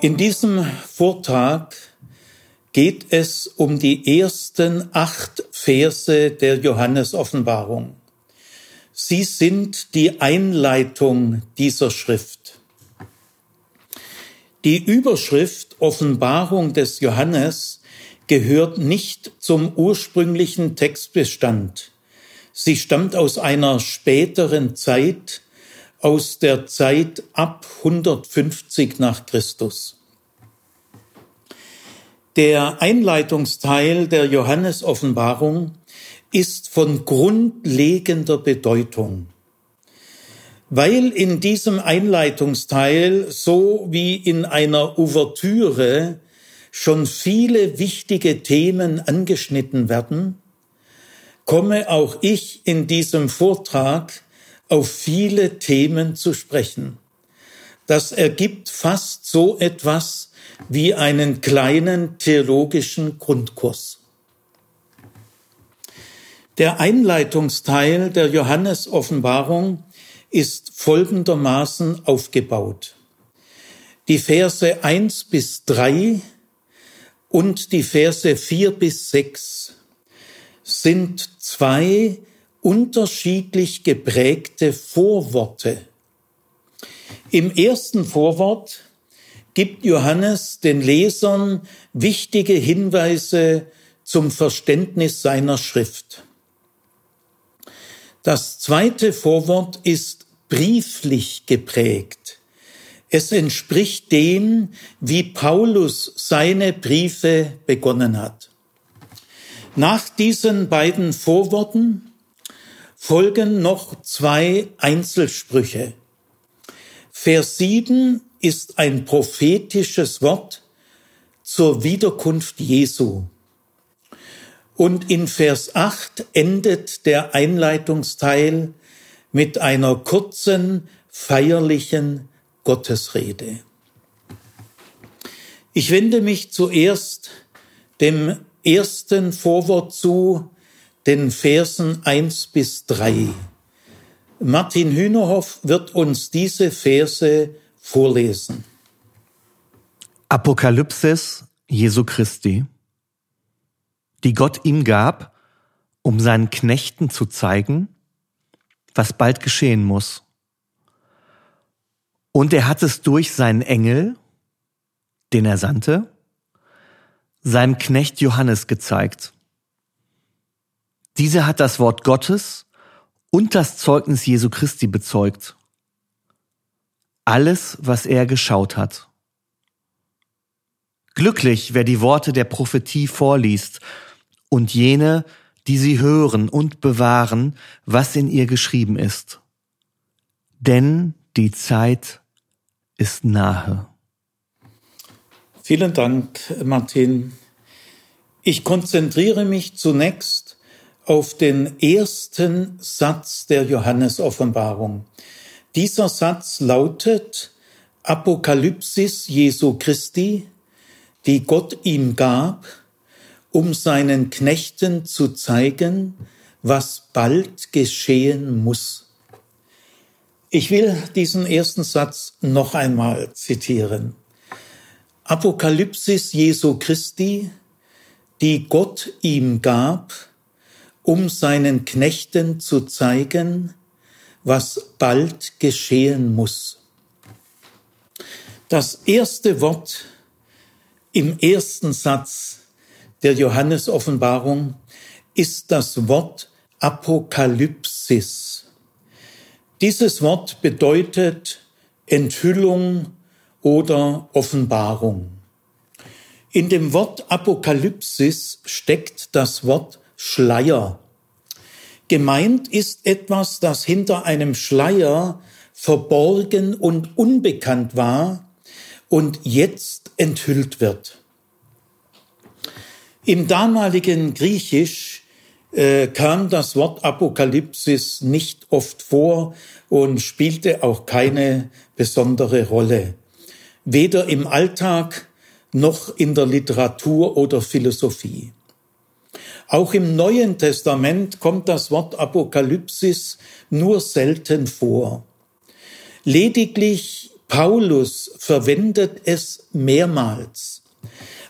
In diesem Vortrag geht es um die ersten acht Verse der Johannesoffenbarung. Sie sind die Einleitung dieser Schrift. Die Überschrift Offenbarung des Johannes gehört nicht zum ursprünglichen Textbestand. Sie stammt aus einer späteren Zeit, aus der Zeit ab 150 nach Christus. Der Einleitungsteil der Johannesoffenbarung ist von grundlegender Bedeutung, weil in diesem Einleitungsteil so wie in einer Ouvertüre schon viele wichtige Themen angeschnitten werden, komme auch ich in diesem Vortrag auf viele Themen zu sprechen. Das ergibt fast so etwas wie einen kleinen theologischen Grundkurs. Der Einleitungsteil der Johannesoffenbarung ist folgendermaßen aufgebaut. Die Verse eins bis drei und die Verse vier bis sechs sind zwei unterschiedlich geprägte Vorworte. Im ersten Vorwort gibt Johannes den Lesern wichtige Hinweise zum Verständnis seiner Schrift. Das zweite Vorwort ist brieflich geprägt. Es entspricht dem, wie Paulus seine Briefe begonnen hat. Nach diesen beiden Vorworten folgen noch zwei Einzelsprüche. Vers 7 ist ein prophetisches Wort zur Wiederkunft Jesu. Und in Vers 8 endet der Einleitungsteil mit einer kurzen, feierlichen Gottesrede. Ich wende mich zuerst dem ersten Vorwort zu, den Versen eins bis drei. Martin Hühnerhoff wird uns diese Verse vorlesen. Apokalypsis Jesu Christi, die Gott ihm gab, um seinen Knechten zu zeigen, was bald geschehen muss. Und er hat es durch seinen Engel, den er sandte, seinem Knecht Johannes gezeigt dieser hat das Wort Gottes und das Zeugnis Jesu Christi bezeugt. Alles, was er geschaut hat. Glücklich, wer die Worte der Prophetie vorliest und jene, die sie hören und bewahren, was in ihr geschrieben ist. Denn die Zeit ist nahe. Vielen Dank, Martin. Ich konzentriere mich zunächst auf den ersten Satz der Johannesoffenbarung. Dieser Satz lautet Apokalypsis Jesu Christi, die Gott ihm gab, um seinen Knechten zu zeigen, was bald geschehen muss. Ich will diesen ersten Satz noch einmal zitieren. Apokalypsis Jesu Christi, die Gott ihm gab, um seinen Knechten zu zeigen, was bald geschehen muss. Das erste Wort im ersten Satz der Johannesoffenbarung ist das Wort Apokalypsis. Dieses Wort bedeutet Enthüllung oder Offenbarung. In dem Wort Apokalypsis steckt das Wort Schleier. Gemeint ist etwas, das hinter einem Schleier verborgen und unbekannt war und jetzt enthüllt wird. Im damaligen Griechisch äh, kam das Wort Apokalypsis nicht oft vor und spielte auch keine besondere Rolle, weder im Alltag noch in der Literatur oder Philosophie. Auch im Neuen Testament kommt das Wort Apokalypsis nur selten vor. Lediglich Paulus verwendet es mehrmals.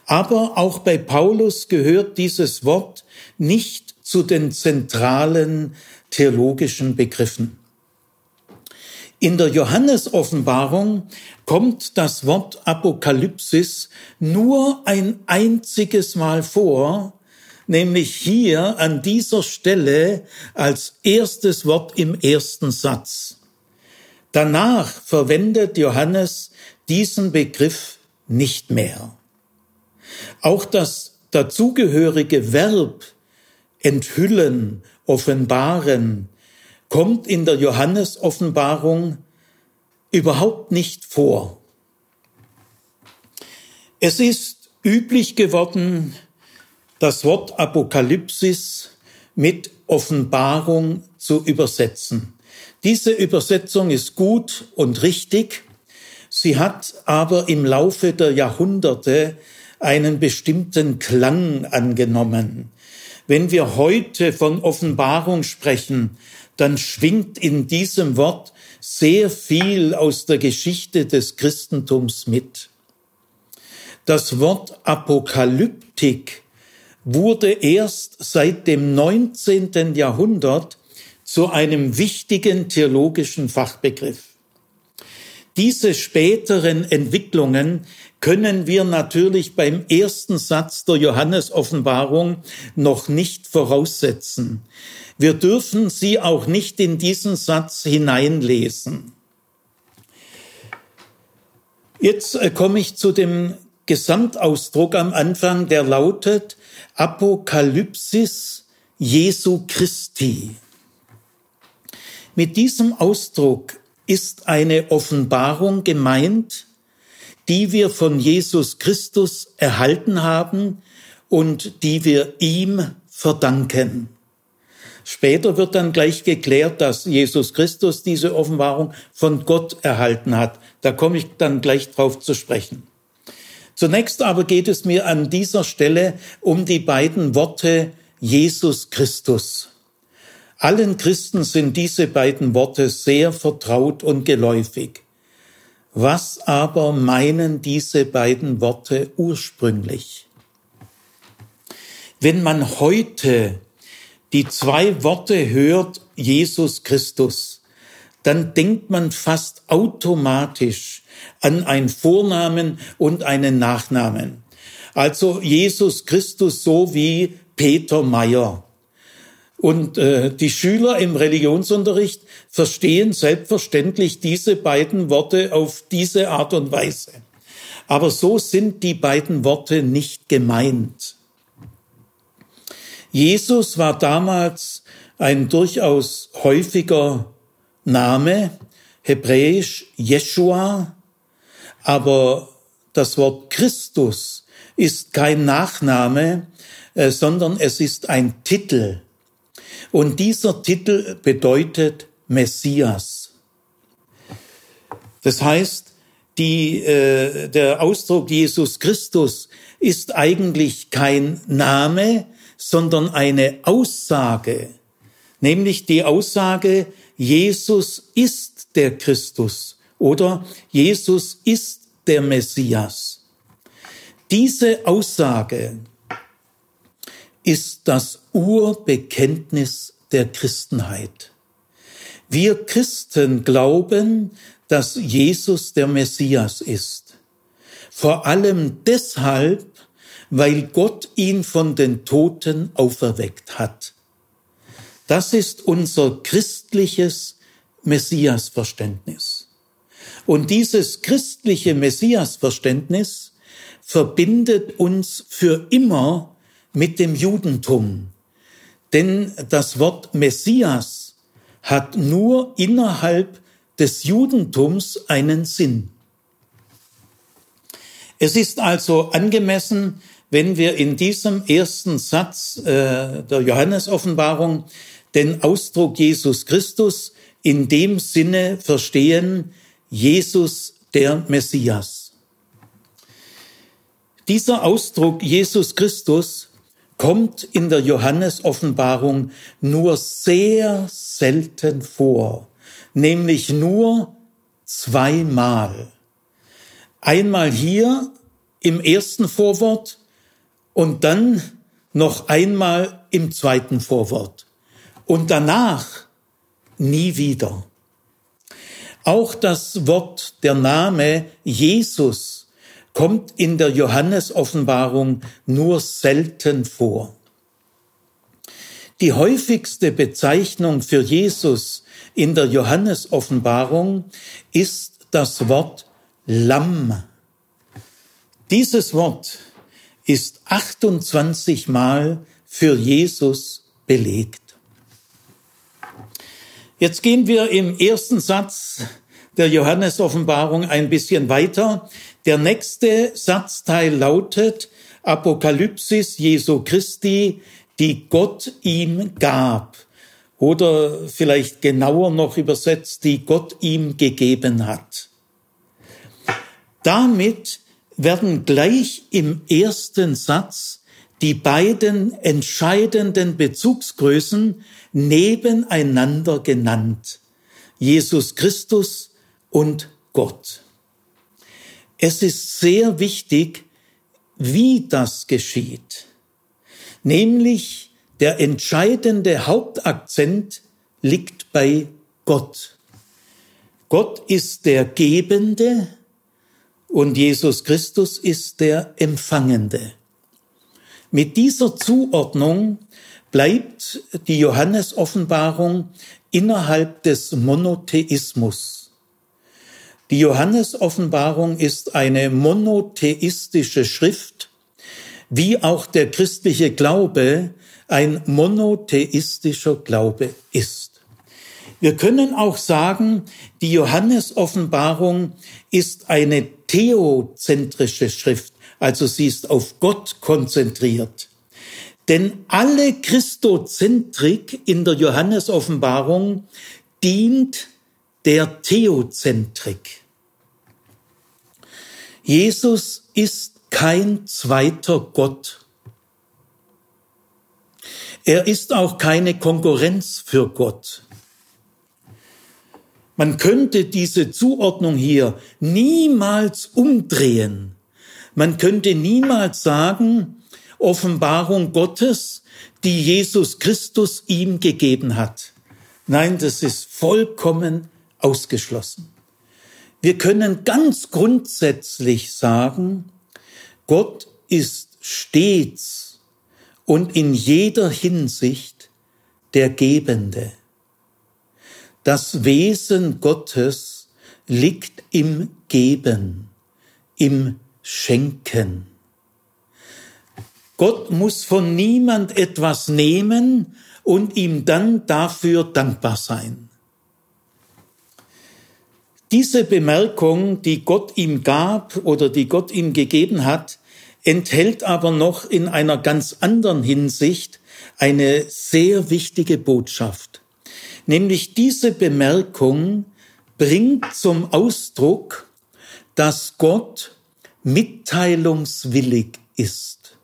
Aber auch bei Paulus gehört dieses Wort nicht zu den zentralen theologischen Begriffen. In der Johannesoffenbarung kommt das Wort Apokalypsis nur ein einziges Mal vor, nämlich hier an dieser Stelle als erstes Wort im ersten Satz. Danach verwendet Johannes diesen Begriff nicht mehr. Auch das dazugehörige Verb enthüllen, offenbaren, kommt in der Johannes-Offenbarung überhaupt nicht vor. Es ist üblich geworden, das Wort Apokalypsis mit Offenbarung zu übersetzen. Diese Übersetzung ist gut und richtig. Sie hat aber im Laufe der Jahrhunderte einen bestimmten Klang angenommen. Wenn wir heute von Offenbarung sprechen, dann schwingt in diesem Wort sehr viel aus der Geschichte des Christentums mit. Das Wort Apokalyptik wurde erst seit dem 19. Jahrhundert zu einem wichtigen theologischen Fachbegriff. Diese späteren Entwicklungen können wir natürlich beim ersten Satz der Johannesoffenbarung noch nicht voraussetzen. Wir dürfen sie auch nicht in diesen Satz hineinlesen. Jetzt äh, komme ich zu dem Gesamtausdruck am Anfang, der lautet Apokalypsis Jesu Christi. Mit diesem Ausdruck ist eine Offenbarung gemeint, die wir von Jesus Christus erhalten haben und die wir ihm verdanken. Später wird dann gleich geklärt, dass Jesus Christus diese Offenbarung von Gott erhalten hat. Da komme ich dann gleich drauf zu sprechen. Zunächst aber geht es mir an dieser Stelle um die beiden Worte Jesus Christus. Allen Christen sind diese beiden Worte sehr vertraut und geläufig. Was aber meinen diese beiden Worte ursprünglich? Wenn man heute die zwei Worte hört, Jesus Christus, dann denkt man fast automatisch an einen Vornamen und einen Nachnamen. Also Jesus Christus so wie Peter Meyer. Und äh, die Schüler im Religionsunterricht verstehen selbstverständlich diese beiden Worte auf diese Art und Weise. Aber so sind die beiden Worte nicht gemeint. Jesus war damals ein durchaus häufiger Name, hebräisch Jeshua, aber das Wort Christus ist kein Nachname, äh, sondern es ist ein Titel. Und dieser Titel bedeutet Messias. Das heißt, die, äh, der Ausdruck Jesus Christus ist eigentlich kein Name, sondern eine Aussage, nämlich die Aussage, Jesus ist der Christus oder Jesus ist der Messias. Diese Aussage ist das Urbekenntnis der Christenheit. Wir Christen glauben, dass Jesus der Messias ist. Vor allem deshalb, weil Gott ihn von den Toten auferweckt hat. Das ist unser christliches Messiasverständnis. Und dieses christliche Messiasverständnis verbindet uns für immer mit dem Judentum. Denn das Wort Messias hat nur innerhalb des Judentums einen Sinn. Es ist also angemessen, wenn wir in diesem ersten Satz äh, der Johannesoffenbarung den Ausdruck Jesus Christus in dem Sinne verstehen, Jesus der Messias. Dieser Ausdruck Jesus Christus kommt in der Johannesoffenbarung nur sehr selten vor, nämlich nur zweimal. Einmal hier im ersten Vorwort und dann noch einmal im zweiten Vorwort. Und danach nie wieder. Auch das Wort, der Name Jesus kommt in der Johannesoffenbarung nur selten vor. Die häufigste Bezeichnung für Jesus in der Johannesoffenbarung ist das Wort Lamm. Dieses Wort ist 28 Mal für Jesus belegt. Jetzt gehen wir im ersten Satz der Johannesoffenbarung ein bisschen weiter. Der nächste Satzteil lautet Apokalypsis Jesu Christi, die Gott ihm gab. Oder vielleicht genauer noch übersetzt, die Gott ihm gegeben hat. Damit werden gleich im ersten Satz die beiden entscheidenden Bezugsgrößen nebeneinander genannt. Jesus Christus und Gott. Es ist sehr wichtig, wie das geschieht. Nämlich der entscheidende Hauptakzent liegt bei Gott. Gott ist der Gebende und Jesus Christus ist der Empfangende. Mit dieser Zuordnung bleibt die Johannesoffenbarung innerhalb des Monotheismus. Die Johannesoffenbarung ist eine monotheistische Schrift, wie auch der christliche Glaube ein monotheistischer Glaube ist. Wir können auch sagen, die Johannesoffenbarung ist eine theozentrische Schrift, also sie ist auf Gott konzentriert. Denn alle Christozentrik in der Johannesoffenbarung dient der Theozentrik. Jesus ist kein zweiter Gott. Er ist auch keine Konkurrenz für Gott. Man könnte diese Zuordnung hier niemals umdrehen. Man könnte niemals sagen, Offenbarung Gottes, die Jesus Christus ihm gegeben hat. Nein, das ist vollkommen ausgeschlossen. Wir können ganz grundsätzlich sagen, Gott ist stets und in jeder Hinsicht der Gebende. Das Wesen Gottes liegt im Geben, im Schenken. Gott muss von niemand etwas nehmen und ihm dann dafür dankbar sein. Diese Bemerkung, die Gott ihm gab oder die Gott ihm gegeben hat, enthält aber noch in einer ganz anderen Hinsicht eine sehr wichtige Botschaft. Nämlich diese Bemerkung bringt zum Ausdruck, dass Gott mitteilungswillig ist.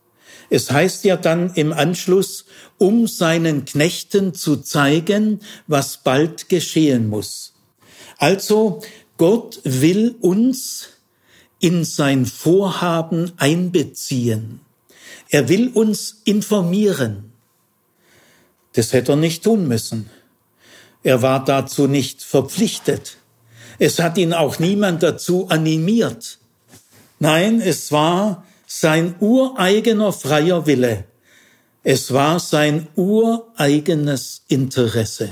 Es heißt ja dann im Anschluss, um seinen Knechten zu zeigen, was bald geschehen muss. Also Gott will uns in sein Vorhaben einbeziehen. Er will uns informieren. Das hätte er nicht tun müssen. Er war dazu nicht verpflichtet. Es hat ihn auch niemand dazu animiert. Nein, es war sein ureigener freier Wille. Es war sein ureigenes Interesse.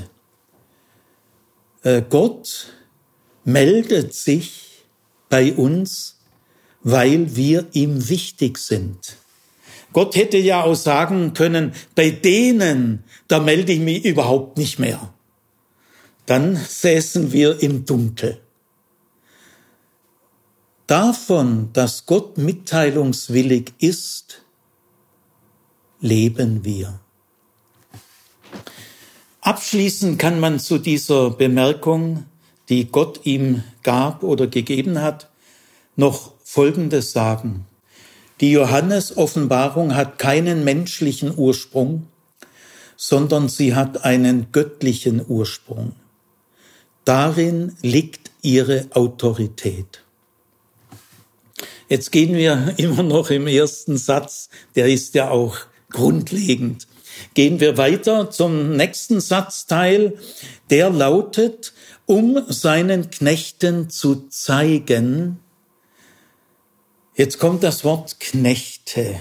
Äh, Gott meldet sich bei uns, weil wir ihm wichtig sind. Gott hätte ja auch sagen können, bei denen, da melde ich mich überhaupt nicht mehr. Dann säßen wir im Dunkel. Davon, dass Gott mitteilungswillig ist, leben wir. Abschließend kann man zu dieser Bemerkung, die Gott ihm gab oder gegeben hat, noch Folgendes sagen. Die Johannes-Offenbarung hat keinen menschlichen Ursprung, sondern sie hat einen göttlichen Ursprung. Darin liegt ihre Autorität. Jetzt gehen wir immer noch im ersten Satz, der ist ja auch grundlegend. Gehen wir weiter zum nächsten Satzteil, der lautet, um seinen Knechten zu zeigen. Jetzt kommt das Wort Knechte.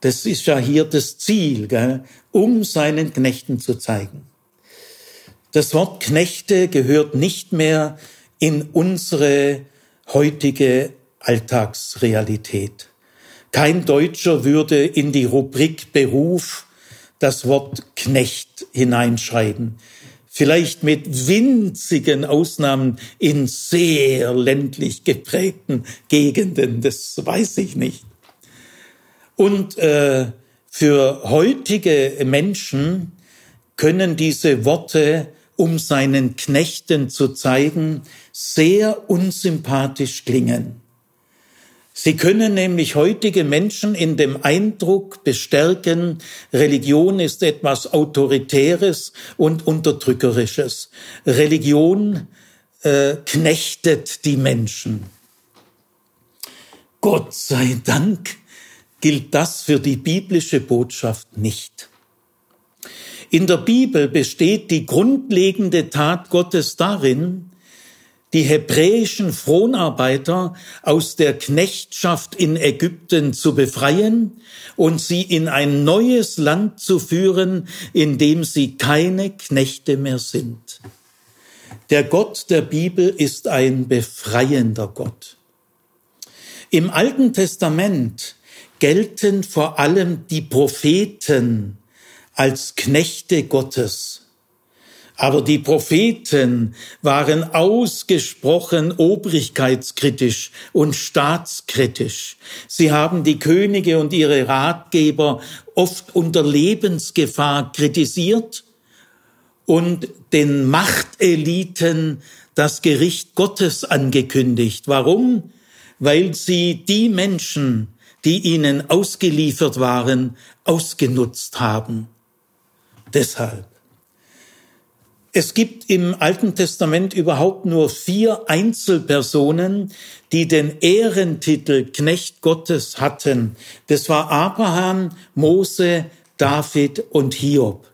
Das ist ja hier das Ziel, gell? um seinen Knechten zu zeigen. Das Wort Knechte gehört nicht mehr in unsere heutige Alltagsrealität. Kein Deutscher würde in die Rubrik Beruf das Wort Knecht hineinschreiben. Vielleicht mit winzigen Ausnahmen in sehr ländlich geprägten Gegenden, das weiß ich nicht. Und äh, für heutige Menschen können diese Worte, um seinen Knechten zu zeigen, sehr unsympathisch klingen. Sie können nämlich heutige Menschen in dem Eindruck bestärken, Religion ist etwas Autoritäres und Unterdrückerisches. Religion äh, knechtet die Menschen. Gott sei Dank gilt das für die biblische Botschaft nicht. In der Bibel besteht die grundlegende Tat Gottes darin, die hebräischen Fronarbeiter aus der Knechtschaft in Ägypten zu befreien und sie in ein neues Land zu führen, in dem sie keine Knechte mehr sind. Der Gott der Bibel ist ein befreiender Gott. Im Alten Testament gelten vor allem die Propheten als Knechte Gottes. Aber die Propheten waren ausgesprochen obrigkeitskritisch und staatskritisch. Sie haben die Könige und ihre Ratgeber oft unter Lebensgefahr kritisiert und den Machteliten das Gericht Gottes angekündigt. Warum? Weil sie die Menschen, die ihnen ausgeliefert waren, ausgenutzt haben. Deshalb. Es gibt im Alten Testament überhaupt nur vier Einzelpersonen, die den Ehrentitel Knecht Gottes hatten. Das war Abraham, Mose, David und Hiob.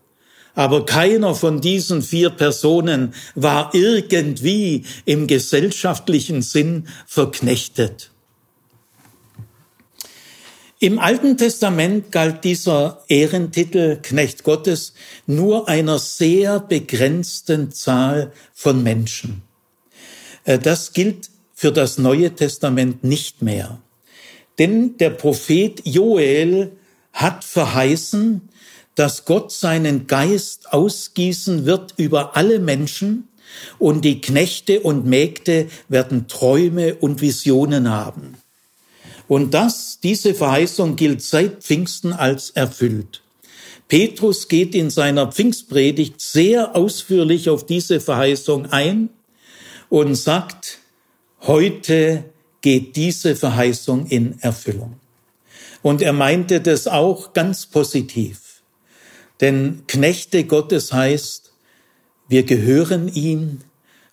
Aber keiner von diesen vier Personen war irgendwie im gesellschaftlichen Sinn verknechtet. Im Alten Testament galt dieser Ehrentitel Knecht Gottes nur einer sehr begrenzten Zahl von Menschen. Äh, das gilt für das Neue Testament nicht mehr. Denn der Prophet Joel hat verheißen, dass Gott seinen Geist ausgießen wird über alle Menschen und die Knechte und Mägde werden Träume und Visionen haben. Und das, diese Verheißung gilt seit Pfingsten als erfüllt. Petrus geht in seiner Pfingstpredigt sehr ausführlich auf diese Verheißung ein und sagt, heute geht diese Verheißung in Erfüllung. Und er meinte das auch ganz positiv. Denn Knechte Gottes heißt, wir gehören ihm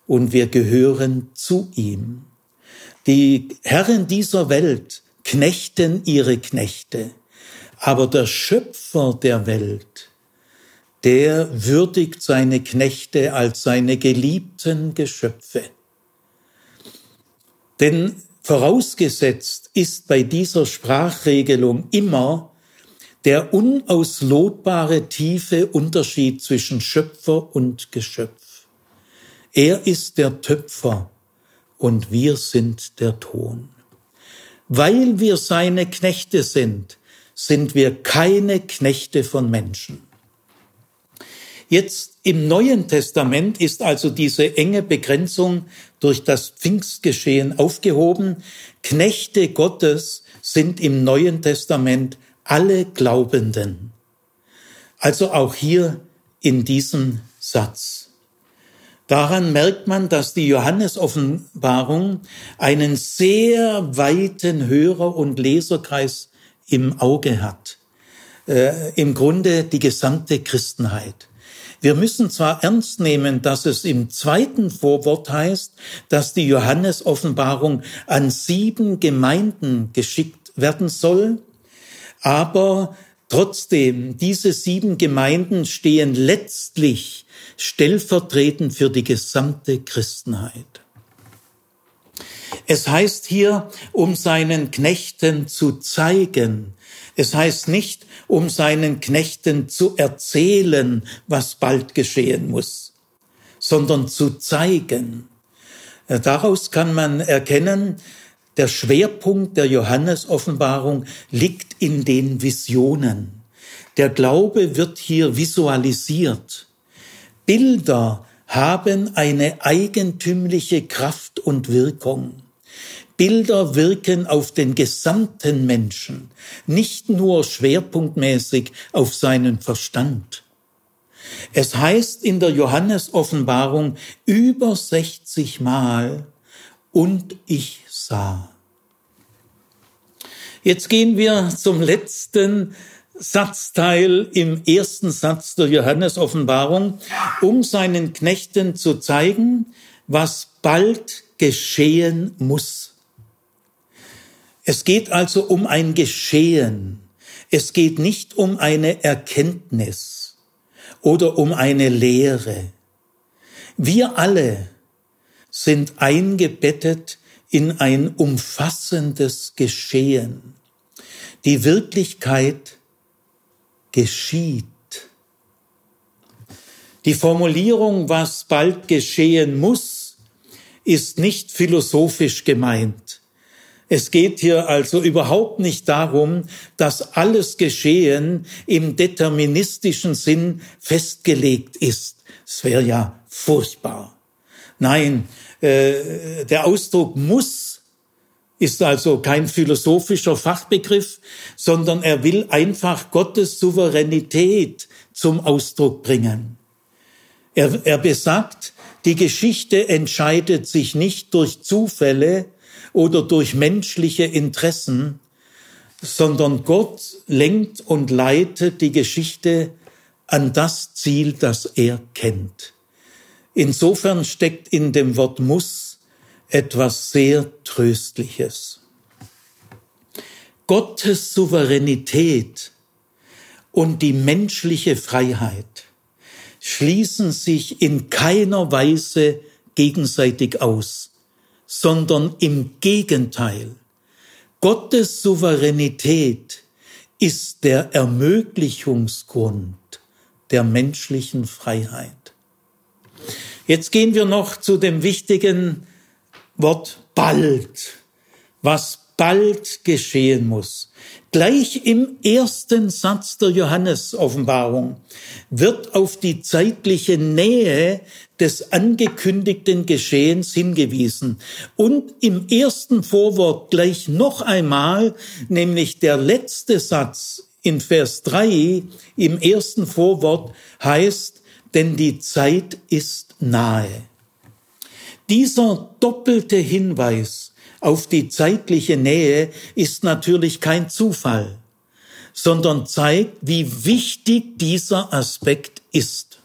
und wir gehören zu ihm. Die Herren dieser Welt knechten ihre Knechte. Aber der Schöpfer der Welt, der würdigt seine Knechte als seine geliebten Geschöpfe. Denn vorausgesetzt ist bei dieser Sprachregelung immer der unauslotbare tiefe Unterschied zwischen Schöpfer und Geschöpf. Er ist der Töpfer und wir sind der Ton. Weil wir seine Knechte sind, sind wir keine Knechte von Menschen. Jetzt im Neuen Testament ist also diese enge Begrenzung durch das Pfingstgeschehen aufgehoben. Knechte Gottes sind im Neuen Testament alle Glaubenden. Also auch hier in diesem Satz. Daran merkt man, dass die Johannesoffenbarung einen sehr weiten Hörer- und Leserkreis im Auge hat. Äh, Im Grunde die gesamte Christenheit. Wir müssen zwar ernst nehmen, dass es im zweiten Vorwort heißt, dass die Johannes-Offenbarung an sieben Gemeinden geschickt werden soll, aber trotzdem, diese sieben Gemeinden stehen letztlich stellvertretend für die gesamte Christenheit. Es heißt hier, um seinen Knechten zu zeigen. Es heißt nicht, um seinen Knechten zu erzählen, was bald geschehen muss, sondern zu zeigen. Daraus kann man erkennen, der Schwerpunkt der Johannes-Offenbarung liegt in den Visionen. Der Glaube wird hier visualisiert. Bilder haben eine eigentümliche Kraft und Wirkung. Bilder wirken auf den gesamten Menschen, nicht nur schwerpunktmäßig auf seinen Verstand. Es heißt in der Johannes-Offenbarung über 60 Mal, und ich sah. Jetzt gehen wir zum letzten Satzteil im ersten Satz der Johannes-Offenbarung, um seinen Knechten zu zeigen, was bald geschehen muss. Es geht also um ein Geschehen. Es geht nicht um eine Erkenntnis oder um eine Lehre. Wir alle sind eingebettet in ein umfassendes Geschehen. Die Wirklichkeit geschieht. Die Formulierung, was bald geschehen muss, ist nicht philosophisch gemeint. Es geht hier also überhaupt nicht darum, dass alles Geschehen im deterministischen Sinn festgelegt ist. Es wäre ja furchtbar. Nein, äh, der Ausdruck muss ist also kein philosophischer Fachbegriff, sondern er will einfach Gottes Souveränität zum Ausdruck bringen. Er, er besagt, die Geschichte entscheidet sich nicht durch Zufälle, oder durch menschliche Interessen, sondern Gott lenkt und leitet die Geschichte an das Ziel, das er kennt. Insofern steckt in dem Wort muss etwas sehr Tröstliches. Gottes Souveränität und die menschliche Freiheit schließen sich in keiner Weise gegenseitig aus sondern im Gegenteil. Gottes Souveränität ist der Ermöglichungsgrund der menschlichen Freiheit. Jetzt gehen wir noch zu dem wichtigen Wort bald, was bald geschehen muss. Gleich im ersten Satz der Johannes-Offenbarung wird auf die zeitliche Nähe des angekündigten Geschehens hingewiesen. Und im ersten Vorwort gleich noch einmal, nämlich der letzte Satz in Vers 3 im ersten Vorwort heißt, denn die Zeit ist nahe. Dieser doppelte Hinweis auf die zeitliche Nähe ist natürlich kein Zufall, sondern zeigt, wie wichtig dieser Aspekt ist.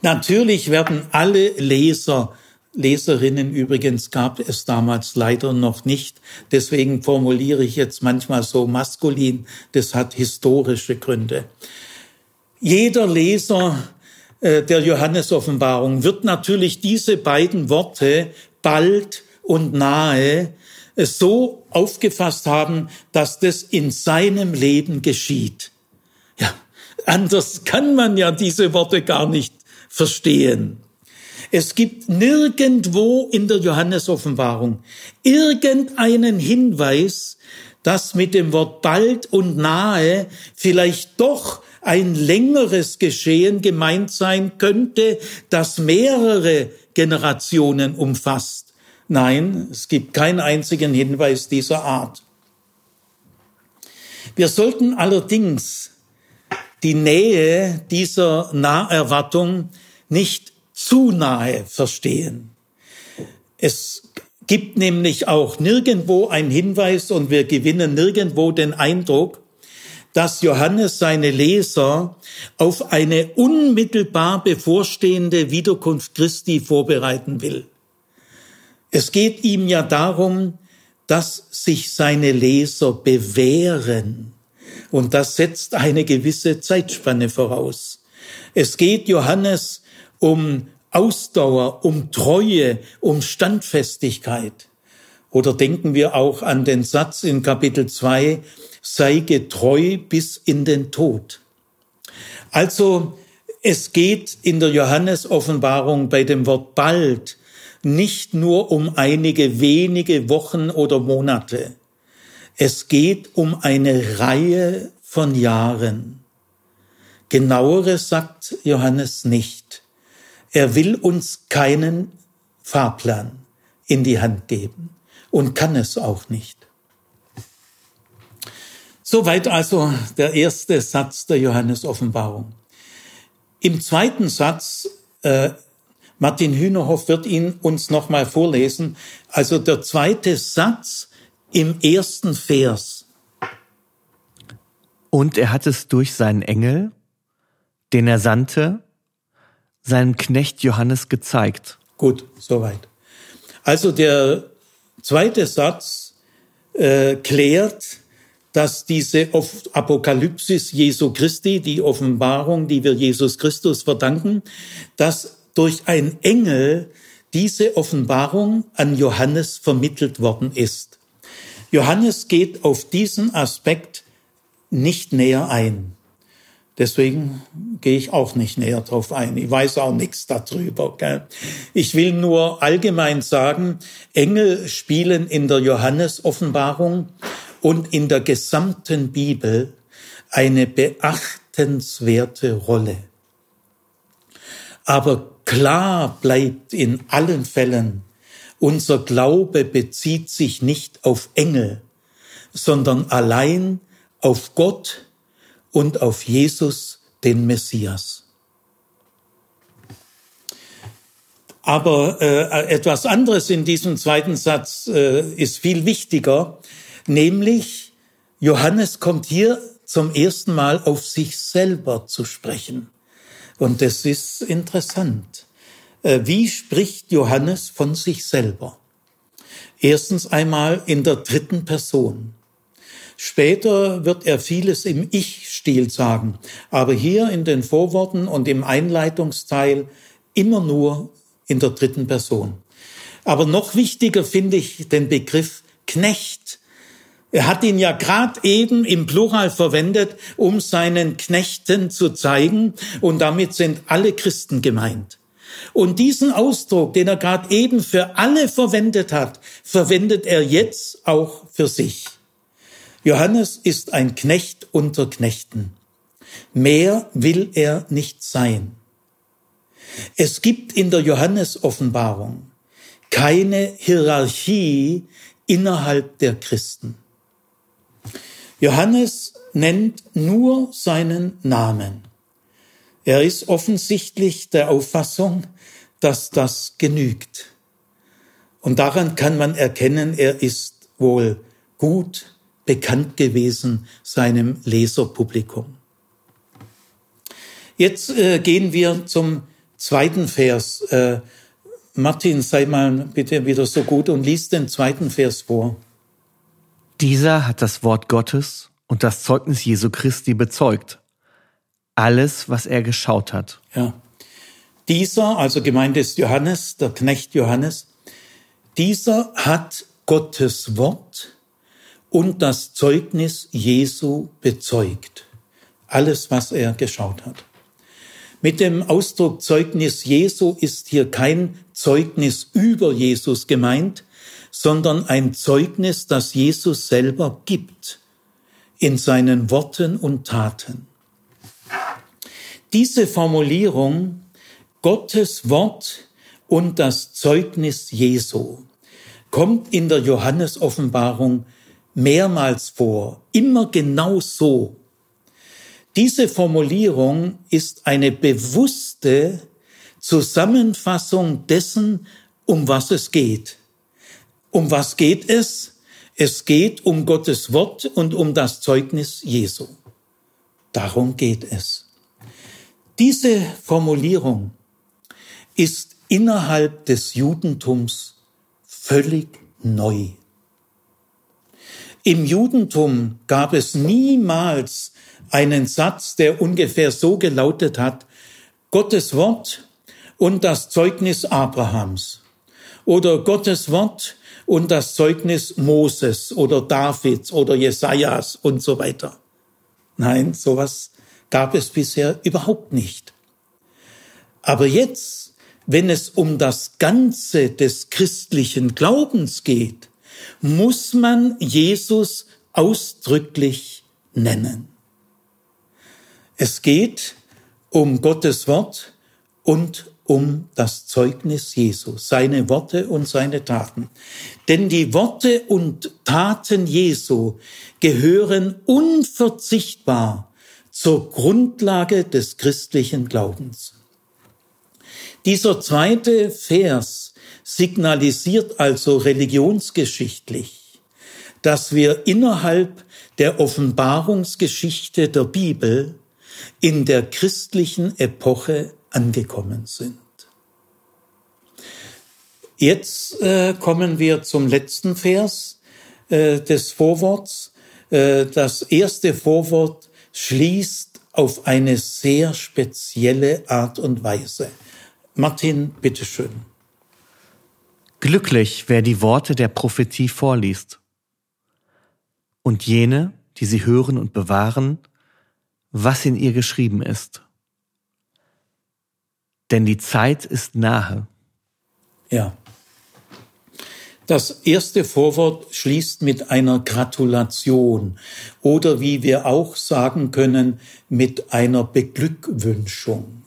Natürlich werden alle Leser, Leserinnen übrigens gab es damals leider noch nicht, deswegen formuliere ich jetzt manchmal so maskulin, das hat historische Gründe. Jeder Leser der Johannesoffenbarung wird natürlich diese beiden Worte bald und nahe so aufgefasst haben, dass das in seinem Leben geschieht. Ja, anders kann man ja diese Worte gar nicht verstehen. Es gibt nirgendwo in der Johannesoffenbarung irgendeinen Hinweis, dass mit dem Wort bald und nahe vielleicht doch ein längeres Geschehen gemeint sein könnte, das mehrere Generationen umfasst. Nein, es gibt keinen einzigen Hinweis dieser Art. Wir sollten allerdings die Nähe dieser Naherwartung nicht zu nahe verstehen. Es gibt nämlich auch nirgendwo einen Hinweis und wir gewinnen nirgendwo den Eindruck, dass Johannes seine Leser auf eine unmittelbar bevorstehende Wiederkunft Christi vorbereiten will. Es geht ihm ja darum, dass sich seine Leser bewähren. Und das setzt eine gewisse Zeitspanne voraus. Es geht Johannes um Ausdauer, um Treue, um Standfestigkeit. Oder denken wir auch an den Satz in Kapitel 2, sei getreu bis in den Tod. Also es geht in der Johannes-Offenbarung bei dem Wort bald nicht nur um einige wenige Wochen oder Monate. Es geht um eine Reihe von Jahren. Genaueres sagt Johannes nicht. Er will uns keinen Fahrplan in die Hand geben und kann es auch nicht. Soweit also der erste Satz der Johannes-Offenbarung. Im zweiten Satz, äh, Martin Hühnerhoff wird ihn uns nochmal vorlesen, also der zweite Satz im ersten Vers. Und er hat es durch seinen Engel, den er sandte, seinem Knecht Johannes gezeigt. Gut, soweit. Also der zweite Satz äh, klärt, dass diese Apokalypsis Jesu Christi, die Offenbarung, die wir Jesus Christus verdanken, dass durch einen Engel diese Offenbarung an Johannes vermittelt worden ist. Johannes geht auf diesen Aspekt nicht näher ein. Deswegen gehe ich auch nicht näher drauf ein. Ich weiß auch nichts darüber. Gell? Ich will nur allgemein sagen, Engel spielen in der Johannes-Offenbarung und in der gesamten Bibel eine beachtenswerte Rolle. Aber klar bleibt in allen Fällen, unser Glaube bezieht sich nicht auf Engel, sondern allein auf Gott, und auf Jesus, den Messias. Aber äh, etwas anderes in diesem zweiten Satz äh, ist viel wichtiger, nämlich Johannes kommt hier zum ersten Mal auf sich selber zu sprechen. Und das ist interessant. Äh, wie spricht Johannes von sich selber? Erstens einmal in der dritten Person. Später wird er vieles im Ich-Stil sagen, aber hier in den Vorworten und im Einleitungsteil immer nur in der dritten Person. Aber noch wichtiger finde ich den Begriff Knecht. Er hat ihn ja gerade eben im Plural verwendet, um seinen Knechten zu zeigen, und damit sind alle Christen gemeint. Und diesen Ausdruck, den er gerade eben für alle verwendet hat, verwendet er jetzt auch für sich. Johannes ist ein Knecht unter Knechten. Mehr will er nicht sein. Es gibt in der Johannes-Offenbarung keine Hierarchie innerhalb der Christen. Johannes nennt nur seinen Namen. Er ist offensichtlich der Auffassung, dass das genügt. Und daran kann man erkennen, er ist wohl gut bekannt gewesen seinem Leserpublikum. Jetzt äh, gehen wir zum zweiten Vers. Äh, Martin, sei mal bitte wieder so gut und lies den zweiten Vers vor. Dieser hat das Wort Gottes und das Zeugnis Jesu Christi bezeugt. Alles, was er geschaut hat. Ja. Dieser, also gemeint ist Johannes, der Knecht Johannes, dieser hat Gottes Wort und das Zeugnis Jesu bezeugt. Alles, was er geschaut hat. Mit dem Ausdruck Zeugnis Jesu ist hier kein Zeugnis über Jesus gemeint, sondern ein Zeugnis, das Jesus selber gibt in seinen Worten und Taten. Diese Formulierung Gottes Wort und das Zeugnis Jesu kommt in der Johannesoffenbarung mehrmals vor, immer genau so. Diese Formulierung ist eine bewusste Zusammenfassung dessen, um was es geht. Um was geht es? Es geht um Gottes Wort und um das Zeugnis Jesu. Darum geht es. Diese Formulierung ist innerhalb des Judentums völlig neu. Im Judentum gab es niemals einen Satz, der ungefähr so gelautet hat, Gottes Wort und das Zeugnis Abrahams oder Gottes Wort und das Zeugnis Moses oder Davids oder Jesajas und so weiter. Nein, sowas gab es bisher überhaupt nicht. Aber jetzt, wenn es um das Ganze des christlichen Glaubens geht, muss man Jesus ausdrücklich nennen. Es geht um Gottes Wort und um das Zeugnis Jesu, seine Worte und seine Taten. Denn die Worte und Taten Jesu gehören unverzichtbar zur Grundlage des christlichen Glaubens. Dieser zweite Vers signalisiert also religionsgeschichtlich, dass wir innerhalb der Offenbarungsgeschichte der Bibel in der christlichen Epoche angekommen sind. Jetzt äh, kommen wir zum letzten Vers äh, des Vorworts. Äh, das erste Vorwort schließt auf eine sehr spezielle Art und Weise. Martin, bitteschön. Glücklich, wer die Worte der Prophetie vorliest. Und jene, die sie hören und bewahren, was in ihr geschrieben ist denn die Zeit ist nahe. Ja. Das erste Vorwort schließt mit einer Gratulation oder wie wir auch sagen können, mit einer Beglückwünschung.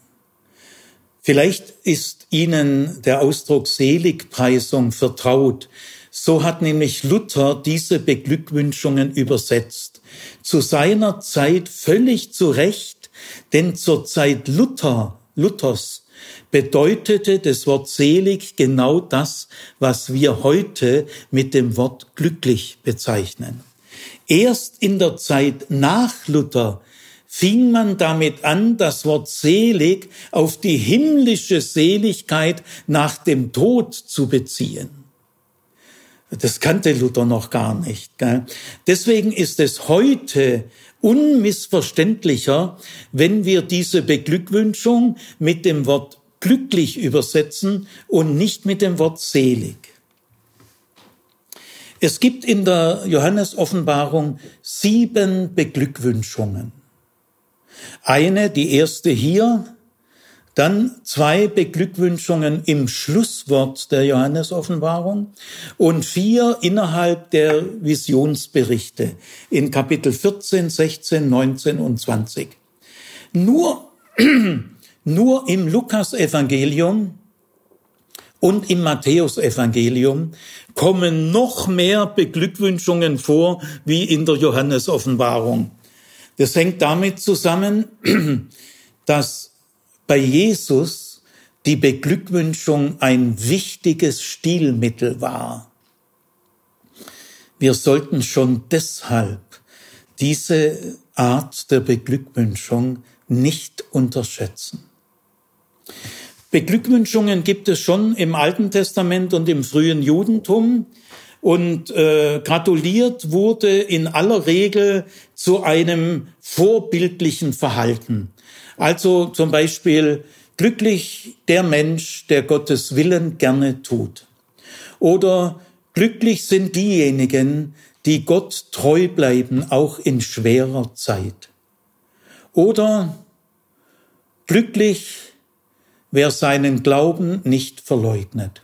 Vielleicht ist Ihnen der Ausdruck Seligpreisung vertraut. So hat nämlich Luther diese Beglückwünschungen übersetzt. Zu seiner Zeit völlig zu Recht, denn zur Zeit Luther, Luthers bedeutete das Wort selig genau das, was wir heute mit dem Wort glücklich bezeichnen. Erst in der Zeit nach Luther fing man damit an, das Wort selig auf die himmlische Seligkeit nach dem Tod zu beziehen. Das kannte Luther noch gar nicht. Gell? Deswegen ist es heute unmissverständlicher, wenn wir diese Beglückwünschung mit dem Wort glücklich übersetzen und nicht mit dem Wort selig. Es gibt in der Johannes-Offenbarung sieben Beglückwünschungen. Eine, die erste hier, dann zwei Beglückwünschungen im Schlusswort der Johannes-Offenbarung und vier innerhalb der Visionsberichte in Kapitel 14, 16, 19 und 20. Nur nur im Lukas-Evangelium und im Matthäus-Evangelium kommen noch mehr Beglückwünschungen vor wie in der Johannes-Offenbarung. Das hängt damit zusammen, dass bei Jesus die Beglückwünschung ein wichtiges Stilmittel war. Wir sollten schon deshalb diese Art der Beglückwünschung nicht unterschätzen. Beglückwünschungen gibt es schon im Alten Testament und im frühen Judentum. Und äh, gratuliert wurde in aller Regel zu einem vorbildlichen Verhalten. Also zum Beispiel glücklich der Mensch, der Gottes Willen gerne tut. Oder glücklich sind diejenigen, die Gott treu bleiben, auch in schwerer Zeit. Oder glücklich wer seinen Glauben nicht verleugnet.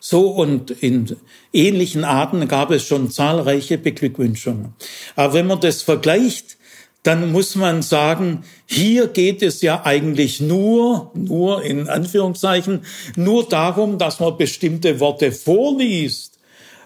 So und in ähnlichen Arten gab es schon zahlreiche Beglückwünschungen. Aber wenn man das vergleicht, dann muss man sagen, hier geht es ja eigentlich nur, nur in Anführungszeichen, nur darum, dass man bestimmte Worte vorliest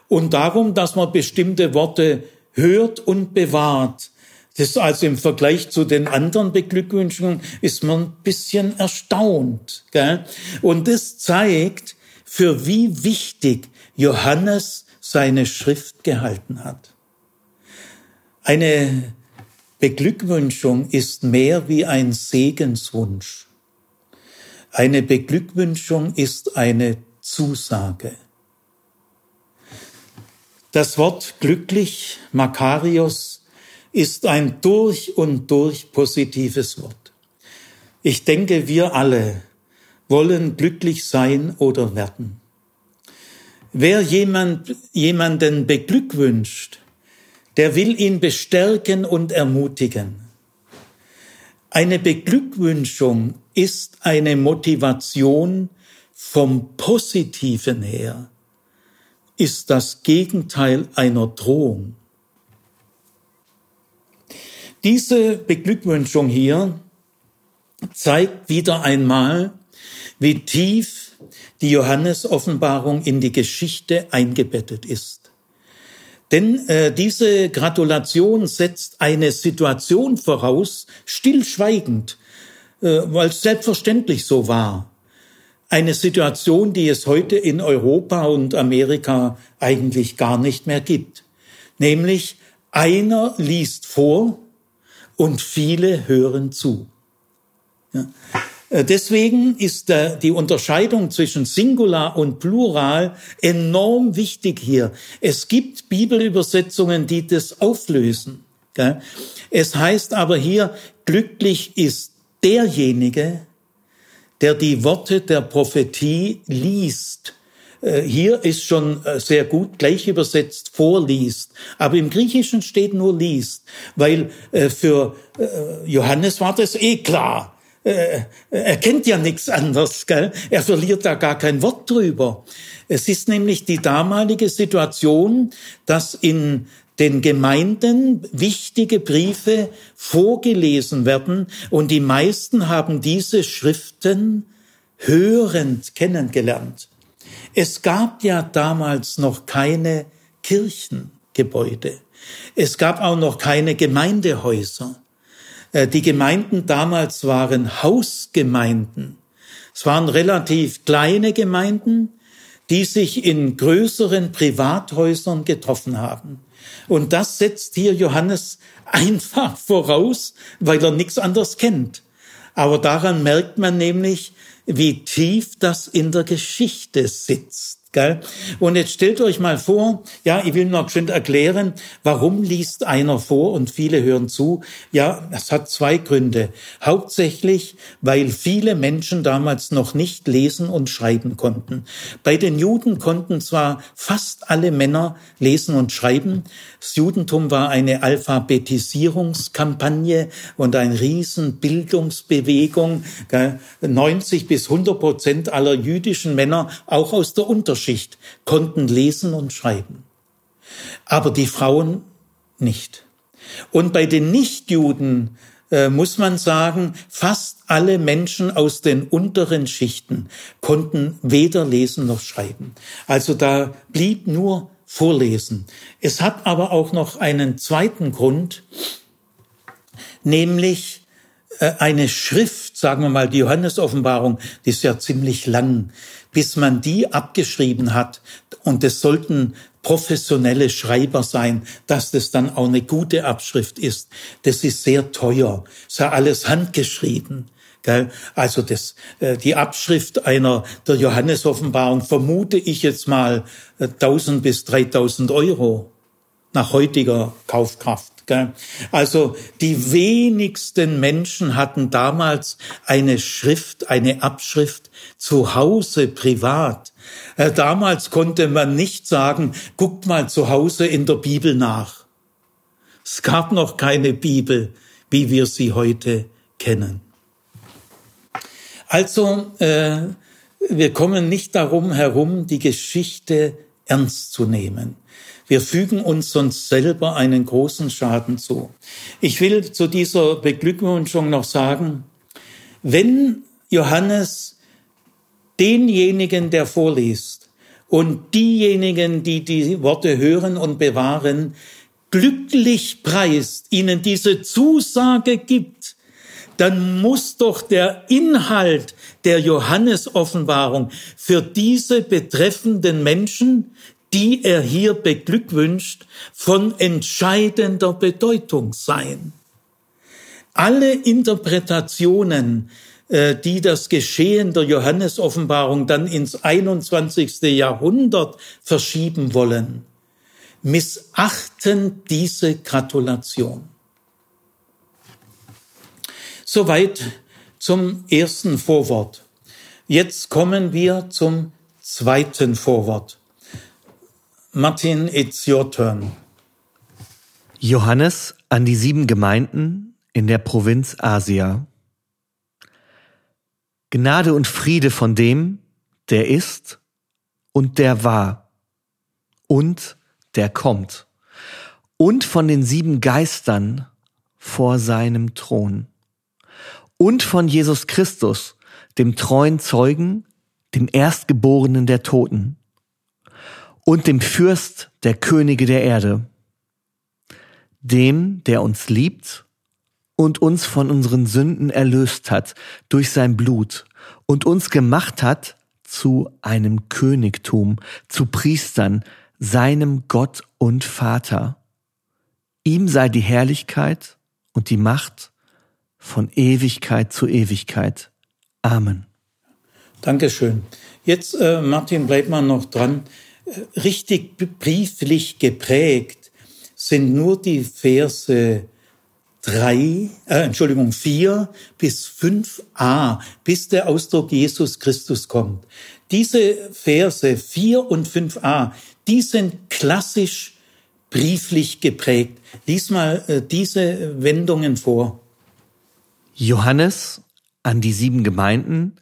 und darum, dass man bestimmte Worte hört und bewahrt. Das ist also im Vergleich zu den anderen Beglückwünschungen ist man ein bisschen erstaunt. Gell? Und das zeigt, für wie wichtig Johannes seine Schrift gehalten hat. Eine Beglückwünschung ist mehr wie ein Segenswunsch. Eine Beglückwünschung ist eine Zusage. Das Wort glücklich, Makarios, ist ein durch und durch positives Wort. Ich denke, wir alle wollen glücklich sein oder werden. Wer jemand, jemanden beglückwünscht, der will ihn bestärken und ermutigen. Eine Beglückwünschung ist eine Motivation vom Positiven her, ist das Gegenteil einer Drohung. Diese Beglückwünschung hier zeigt wieder einmal, wie tief die Johannes-Offenbarung in die Geschichte eingebettet ist. Denn äh, diese Gratulation setzt eine Situation voraus, stillschweigend, äh, weil es selbstverständlich so war. Eine Situation, die es heute in Europa und Amerika eigentlich gar nicht mehr gibt. Nämlich einer liest vor und viele hören zu. Ja. Äh, deswegen ist die Unterscheidung zwischen Singular und Plural enorm wichtig hier. Es gibt Bibelübersetzungen, die das auflösen. Es heißt aber hier, glücklich ist derjenige, der die Worte der Prophetie liest äh, hier ist schon äh, sehr gut gleich übersetzt vorliest. Aber im Griechischen steht nur liest, weil äh, für Johannes war das eh klar. Er kennt ja nichts anderes, gell? Er verliert da gar kein Wort drüber. Es ist nämlich die damalige Situation, dass in den Gemeinden wichtige Briefe vorgelesen werden und die meisten haben diese Schriften hörend kennengelernt. Es gab ja damals noch keine Kirchengebäude. Es gab auch noch keine Gemeindehäuser. Äh, die Gemeinden damals waren Hausgemeinden. Es waren relativ kleine Gemeinden, die sich in größeren Privathäusern getroffen haben. Und das setzt hier Johannes einfach voraus, weil er nichts anderes kennt. Aber daran merkt man nämlich, wie tief das in der Geschichte sitzt. Gell? Und jetzt stellt euch mal vor, ja, ich will noch schön erklären, warum liest einer vor und viele hören zu. Ja, das hat zwei Gründe. Hauptsächlich, weil viele Menschen damals noch nicht lesen und schreiben konnten. Bei den Juden konnten zwar fast alle Männer lesen und schreiben. Das Judentum war eine Alphabetisierungskampagne und eine riesen Bildungsbewegung. Gell? 90 bis 100 Prozent aller jüdischen Männer, auch aus der Unterschicht Unterschicht konnten lesen und schreiben. Aber die Frauen nicht. Und bei den Nichtjuden äh, muss man sagen, fast alle Menschen aus den unteren Schichten konnten weder lesen noch schreiben. Also da blieb nur Vorlesen. Es hat aber auch noch einen zweiten Grund, nämlich äh, eine Schrift, sagen wir mal, die Johannesoffenbarung, die ist ja ziemlich lang, bis man die abgeschrieben hat. Und es sollten professionelle Schreiber sein, dass das dann auch eine gute Abschrift ist. Das ist sehr teuer. ist ja alles handgeschrieben. Also das, äh, die Abschrift einer der Johannesoffenbarung vermute ich jetzt mal 1000 äh, bis 3000 Euro nach heutiger Kaufkraft. Also die wenigsten Menschen hatten damals eine Schrift, eine Abschrift zu Hause privat. Äh, damals konnte man nicht sagen, guckt mal zu Hause in der Bibel nach. Es gab noch keine Bibel, wie wir sie heute kennen. Also, äh, wir kommen nicht darum herum, die Geschichte ernst zu nehmen. Wir fügen uns sonst selber einen großen Schaden zu. Ich will zu dieser Beglückwünschung noch sagen, wenn Johannes denjenigen, der vorliest, und diejenigen, die die Worte hören und bewahren, glücklich preist, ihnen diese Zusage gibt, dann muss doch der Inhalt der Johannes-Offenbarung für diese betreffenden Menschen die er hier beglückwünscht, von entscheidender Bedeutung sein. Alle Interpretationen, äh, die das Geschehen der Johannesoffenbarung dann ins 21. Jahrhundert verschieben wollen, missachten diese Gratulation. Soweit zum ersten Vorwort. Jetzt kommen wir zum zweiten Vorwort. Martin, it's your turn. Johannes an die sieben Gemeinden in der Provinz Asia. Gnade und Friede von dem, der ist und der war und der kommt und von den sieben Geistern vor seinem Thron und von Jesus Christus, dem treuen Zeugen, dem Erstgeborenen der Toten und dem Fürst der Könige der Erde, dem, der uns liebt und uns von unseren Sünden erlöst hat durch sein Blut und uns gemacht hat zu einem Königtum, zu Priestern, seinem Gott und Vater. Ihm sei die Herrlichkeit und die Macht von Ewigkeit zu Ewigkeit. Amen. Dankeschön. Jetzt, äh, Martin, bleibt mal noch dran. Äh, richtig brieflich geprägt sind nur die Verse drei, äh, Entschuldigung, vier bis fünf a bis der Ausdruck Jesus Christus kommt. Diese Verse vier und fünf a die sind klassisch brieflich geprägt. Lies mal äh, diese Wendungen vor. Johannes an die sieben Gemeinden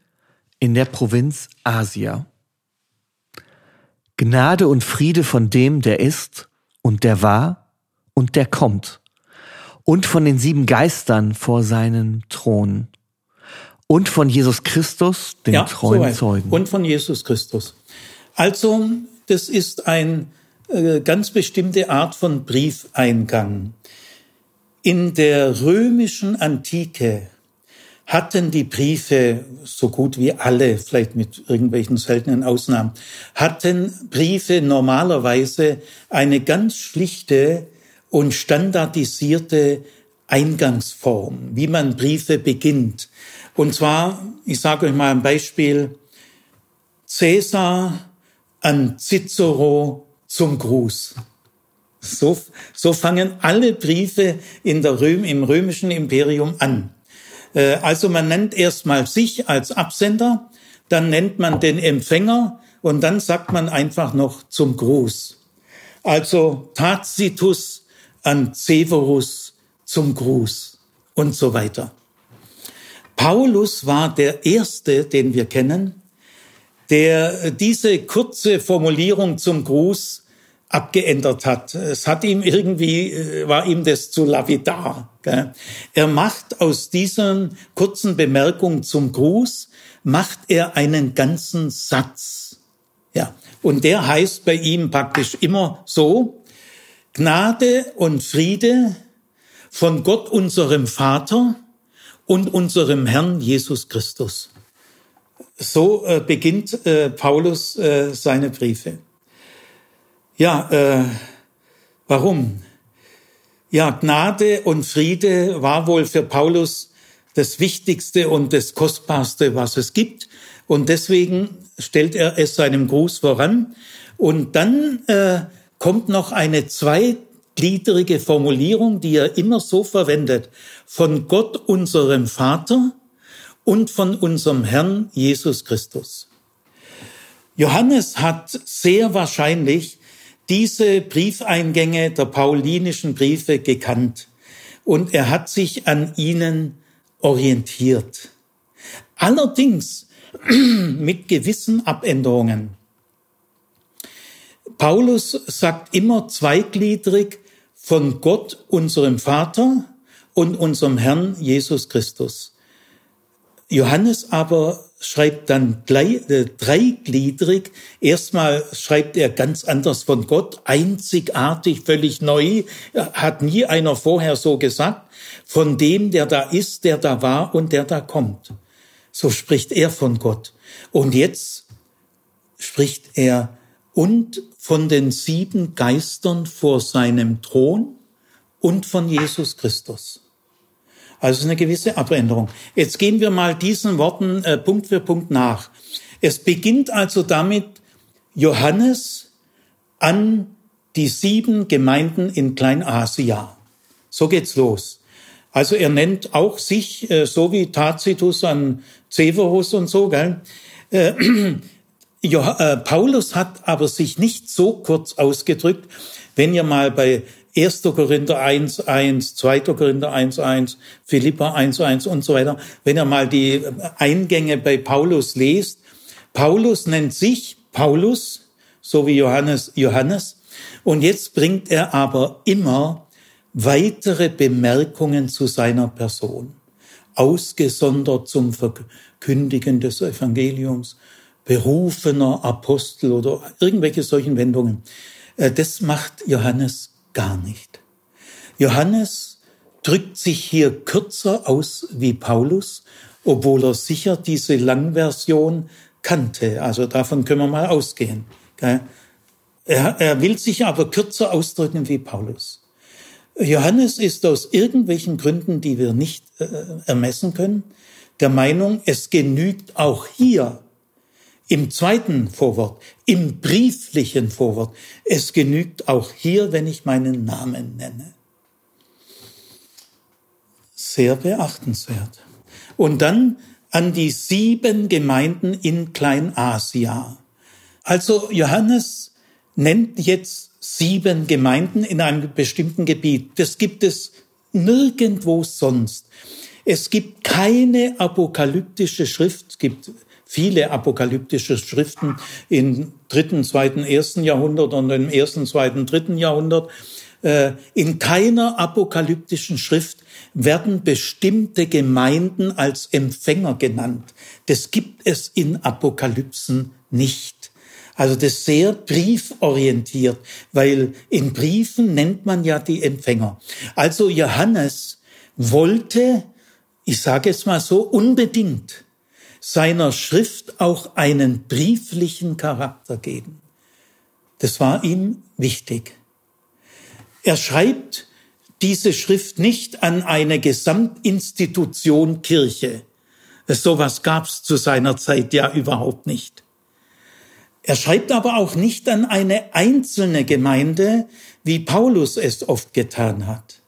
in der Provinz Asia. Gnade und Friede von dem, der ist und der war und der kommt, und von den sieben Geistern vor seinen Thron, und von Jesus Christus, dem ja, treuen Zeugen. Und von Jesus Christus. Also das ist eine äh, ganz bestimmte Art von Briefeingang. In der römischen Antike hatten die Briefe, so gut wie alle, vielleicht mit irgendwelchen seltenen Ausnahmen, hatten Briefe normalerweise eine ganz schlichte und standardisierte Eingangsform, wie man Briefe beginnt. Und zwar, ich sage euch mal ein Beispiel, Cäsar an Cicero zum Gruß. So, so fangen alle Briefe in der Röm, im römischen Imperium an. Äh, also man nennt erstmal sich als Absender, dann nennt man den Empfänger und dann sagt man einfach noch zum Gruß. Also Tacitus an Severus zum Gruß und so weiter. Paulus war der erste, den wir kennen, der diese kurze Formulierung zum Gruß abgeändert hat. Es hat ihm irgendwie, äh, war ihm das zu lapidar. Gell? Er macht aus dieser kurzen Bemerkung zum Gruß, macht er einen ganzen Satz. Ja. Und der heißt bei ihm praktisch immer so, Gnade und Friede von Gott unserem Vater und unserem Herrn Jesus Christus. So äh, beginnt äh, Paulus seine Briefe. Ja, äh, warum? Ja, Gnade und Friede war wohl für Paulus das Wichtigste und das Kostbarste, was es gibt. Und deswegen stellt er es seinem Gruß voran. Und dann äh, kommt noch eine zweigliedrige Formulierung, die er immer so verwendet. Von Gott, unserem Vater und von unserem Herrn Jesus Christus. Johannes hat sehr wahrscheinlich diese Briefeingänge der paulinischen Briefe gekannt und er hat sich an ihnen orientiert. Allerdings mit gewissen Abänderungen. Paulus sagt immer zweigliedrig von Gott, unserem Vater und unserem Herrn Jesus Christus. Johannes aber schreibt dann äh, dreigliedrig. Erstmal schreibt er ganz anders von Gott, einzigartig, völlig neu, hat nie einer vorher so gesagt, von dem, der da ist, der da war und der da kommt. So spricht er von Gott. Und jetzt spricht er und von den sieben Geistern vor seinem Thron und von Jesus Christus. Also eine gewisse Abänderung. Jetzt gehen wir mal diesen Worten äh, Punkt für Punkt nach. Es beginnt also damit, Johannes an die sieben Gemeinden in Kleinasien. So geht's los. Also er nennt auch sich, äh, so wie Tacitus an Severus und so, gell? Äh, äh, Paulus hat aber sich nicht so kurz ausgedrückt, wenn ihr mal bei 1. Korinther 1, 1, 2. Korinther 1, 1, Philippa 1, 1 und so weiter, wenn ihr mal die Eingänge bei Paulus lest, Paulus nennt sich Paulus, so wie Johannes Johannes, und jetzt bringt er aber immer weitere Bemerkungen zu seiner Person, ausgesondert zum Verkündigen des Evangeliums, berufener Apostel oder irgendwelche solchen Wendungen. Äh, das macht Johannes gar nicht. Johannes drückt sich hier kürzer aus wie Paulus, obwohl er sicher diese Langversion kannte. Also davon können wir mal ausgehen. Er, er will sich aber kürzer ausdrücken wie Paulus. Johannes ist aus irgendwelchen Gründen, die wir nicht äh, ermessen können, der Meinung, es genügt auch hier im zweiten Vorwort, im brieflichen Vorwort, es genügt auch hier, wenn ich meinen Namen nenne. Sehr beachtenswert. Und dann an die sieben Gemeinden in Kleinasia. Also Johannes nennt jetzt sieben Gemeinden in einem bestimmten Gebiet. Das gibt es nirgendwo sonst. Es gibt keine apokalyptische Schrift, es gibt viele apokalyptische Schriften im dritten, zweiten, ersten Jahrhundert und im ersten, zweiten, dritten Jahrhundert. Äh, in keiner apokalyptischen Schrift werden bestimmte Gemeinden als Empfänger genannt. Das gibt es in Apokalypsen nicht. Also das sehr brieforientiert, weil in Briefen nennt man ja die Empfänger. Also Johannes wollte, ich sage es mal so, unbedingt seiner Schrift auch einen brieflichen Charakter geben. Das war ihm wichtig. Er schreibt diese Schrift nicht an eine Gesamtinstitution Kirche. Sowas gab's zu seiner Zeit ja überhaupt nicht. Er schreibt aber auch nicht an eine einzelne Gemeinde, wie Paulus es oft getan hat.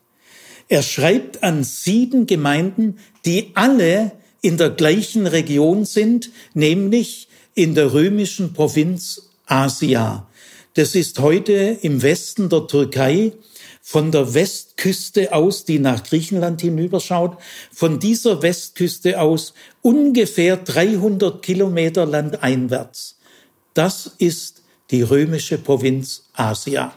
Er schreibt an sieben Gemeinden, die alle in der gleichen Region sind, nämlich in der römischen Provinz Asia. Das ist heute im Westen der Türkei von der Westküste aus, die nach Griechenland hinüberschaut, von dieser Westküste aus ungefähr 300 Kilometer landeinwärts. Das ist die römische Provinz Asia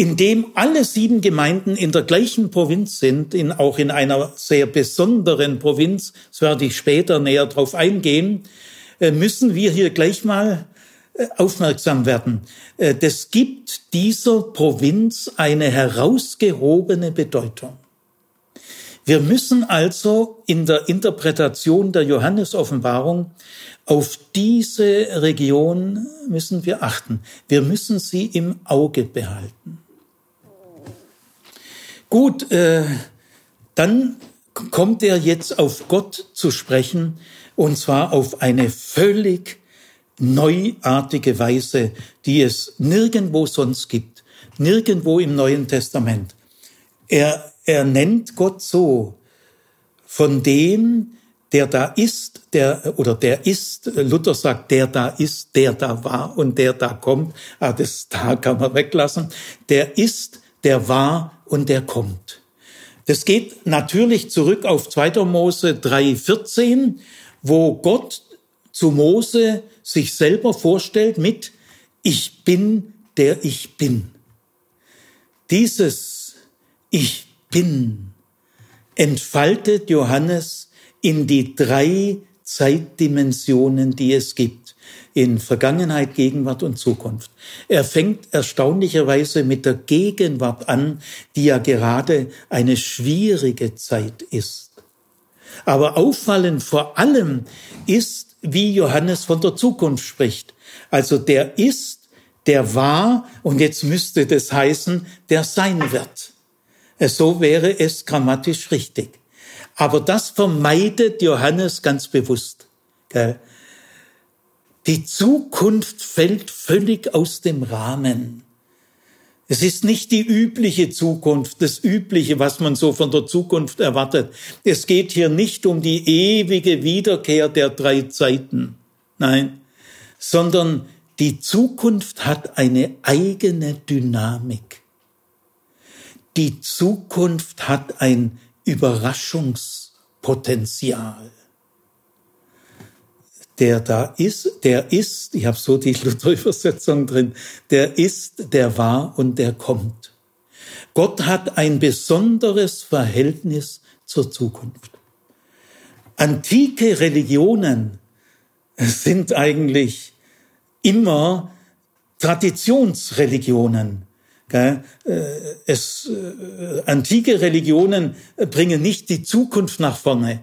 in dem alle sieben Gemeinden in der gleichen Provinz sind, in, auch in einer sehr besonderen Provinz, das werde ich später näher drauf eingehen, äh, müssen wir hier gleich mal äh, aufmerksam werden. Äh, das gibt dieser Provinz eine herausgehobene Bedeutung. Wir müssen also in der Interpretation der Johannesoffenbarung auf diese Region müssen wir achten. Wir müssen sie im Auge behalten. Gut, äh, dann kommt er jetzt auf Gott zu sprechen, und zwar auf eine völlig neuartige Weise, die es nirgendwo sonst gibt, nirgendwo im Neuen Testament. Er, er nennt Gott so, von dem, der da ist, der, oder der ist, Luther sagt, der da ist, der da war und der da kommt, ah, das da kann man weglassen, der ist, der war und der kommt. Das geht natürlich zurück auf 2. Mose 3,14, wo Gott zu Mose sich selber vorstellt mit Ich bin, der ich bin. Dieses Ich bin entfaltet Johannes in die drei Zeitdimensionen, die es gibt in Vergangenheit, Gegenwart und Zukunft. Er fängt erstaunlicherweise mit der Gegenwart an, die ja gerade eine schwierige Zeit ist. Aber auffallend vor allem ist, wie Johannes von der Zukunft spricht. Also der ist, der war und jetzt müsste das heißen, der sein wird. So wäre es grammatisch richtig. Aber das vermeidet Johannes ganz bewusst. Die Zukunft fällt völlig aus dem Rahmen. Es ist nicht die übliche Zukunft, das Übliche, was man so von der Zukunft erwartet. Es geht hier nicht um die ewige Wiederkehr der drei Zeiten. Nein, sondern die Zukunft hat eine eigene Dynamik. Die Zukunft hat ein Überraschungspotenzial. Der da ist, der ist, ich habe so die Luther-Übersetzung drin, der ist, der war und der kommt. Gott hat ein besonderes Verhältnis zur Zukunft. Antike Religionen sind eigentlich immer Traditionsreligionen. Äh, es, äh, antike Religionen bringen nicht die Zukunft nach vorne,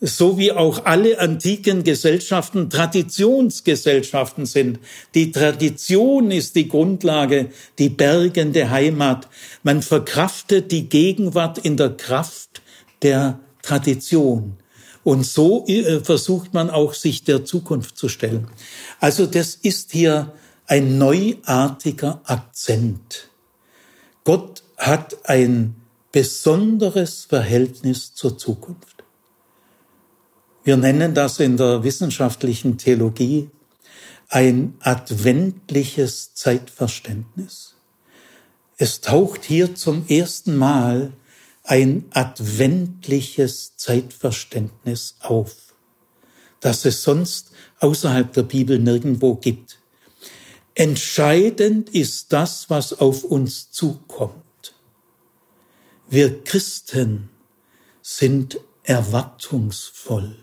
so wie auch alle antiken Gesellschaften Traditionsgesellschaften sind. Die Tradition ist die Grundlage, die bergende Heimat. Man verkraftet die Gegenwart in der Kraft der Tradition. Und so äh, versucht man auch, sich der Zukunft zu stellen. Also das ist hier ein neuartiger Akzent. Gott hat ein besonderes Verhältnis zur Zukunft. Wir nennen das in der wissenschaftlichen Theologie ein adventliches Zeitverständnis. Es taucht hier zum ersten Mal ein adventliches Zeitverständnis auf, das es sonst außerhalb der Bibel nirgendwo gibt. Entscheidend ist das, was auf uns zukommt. Wir Christen sind erwartungsvoll.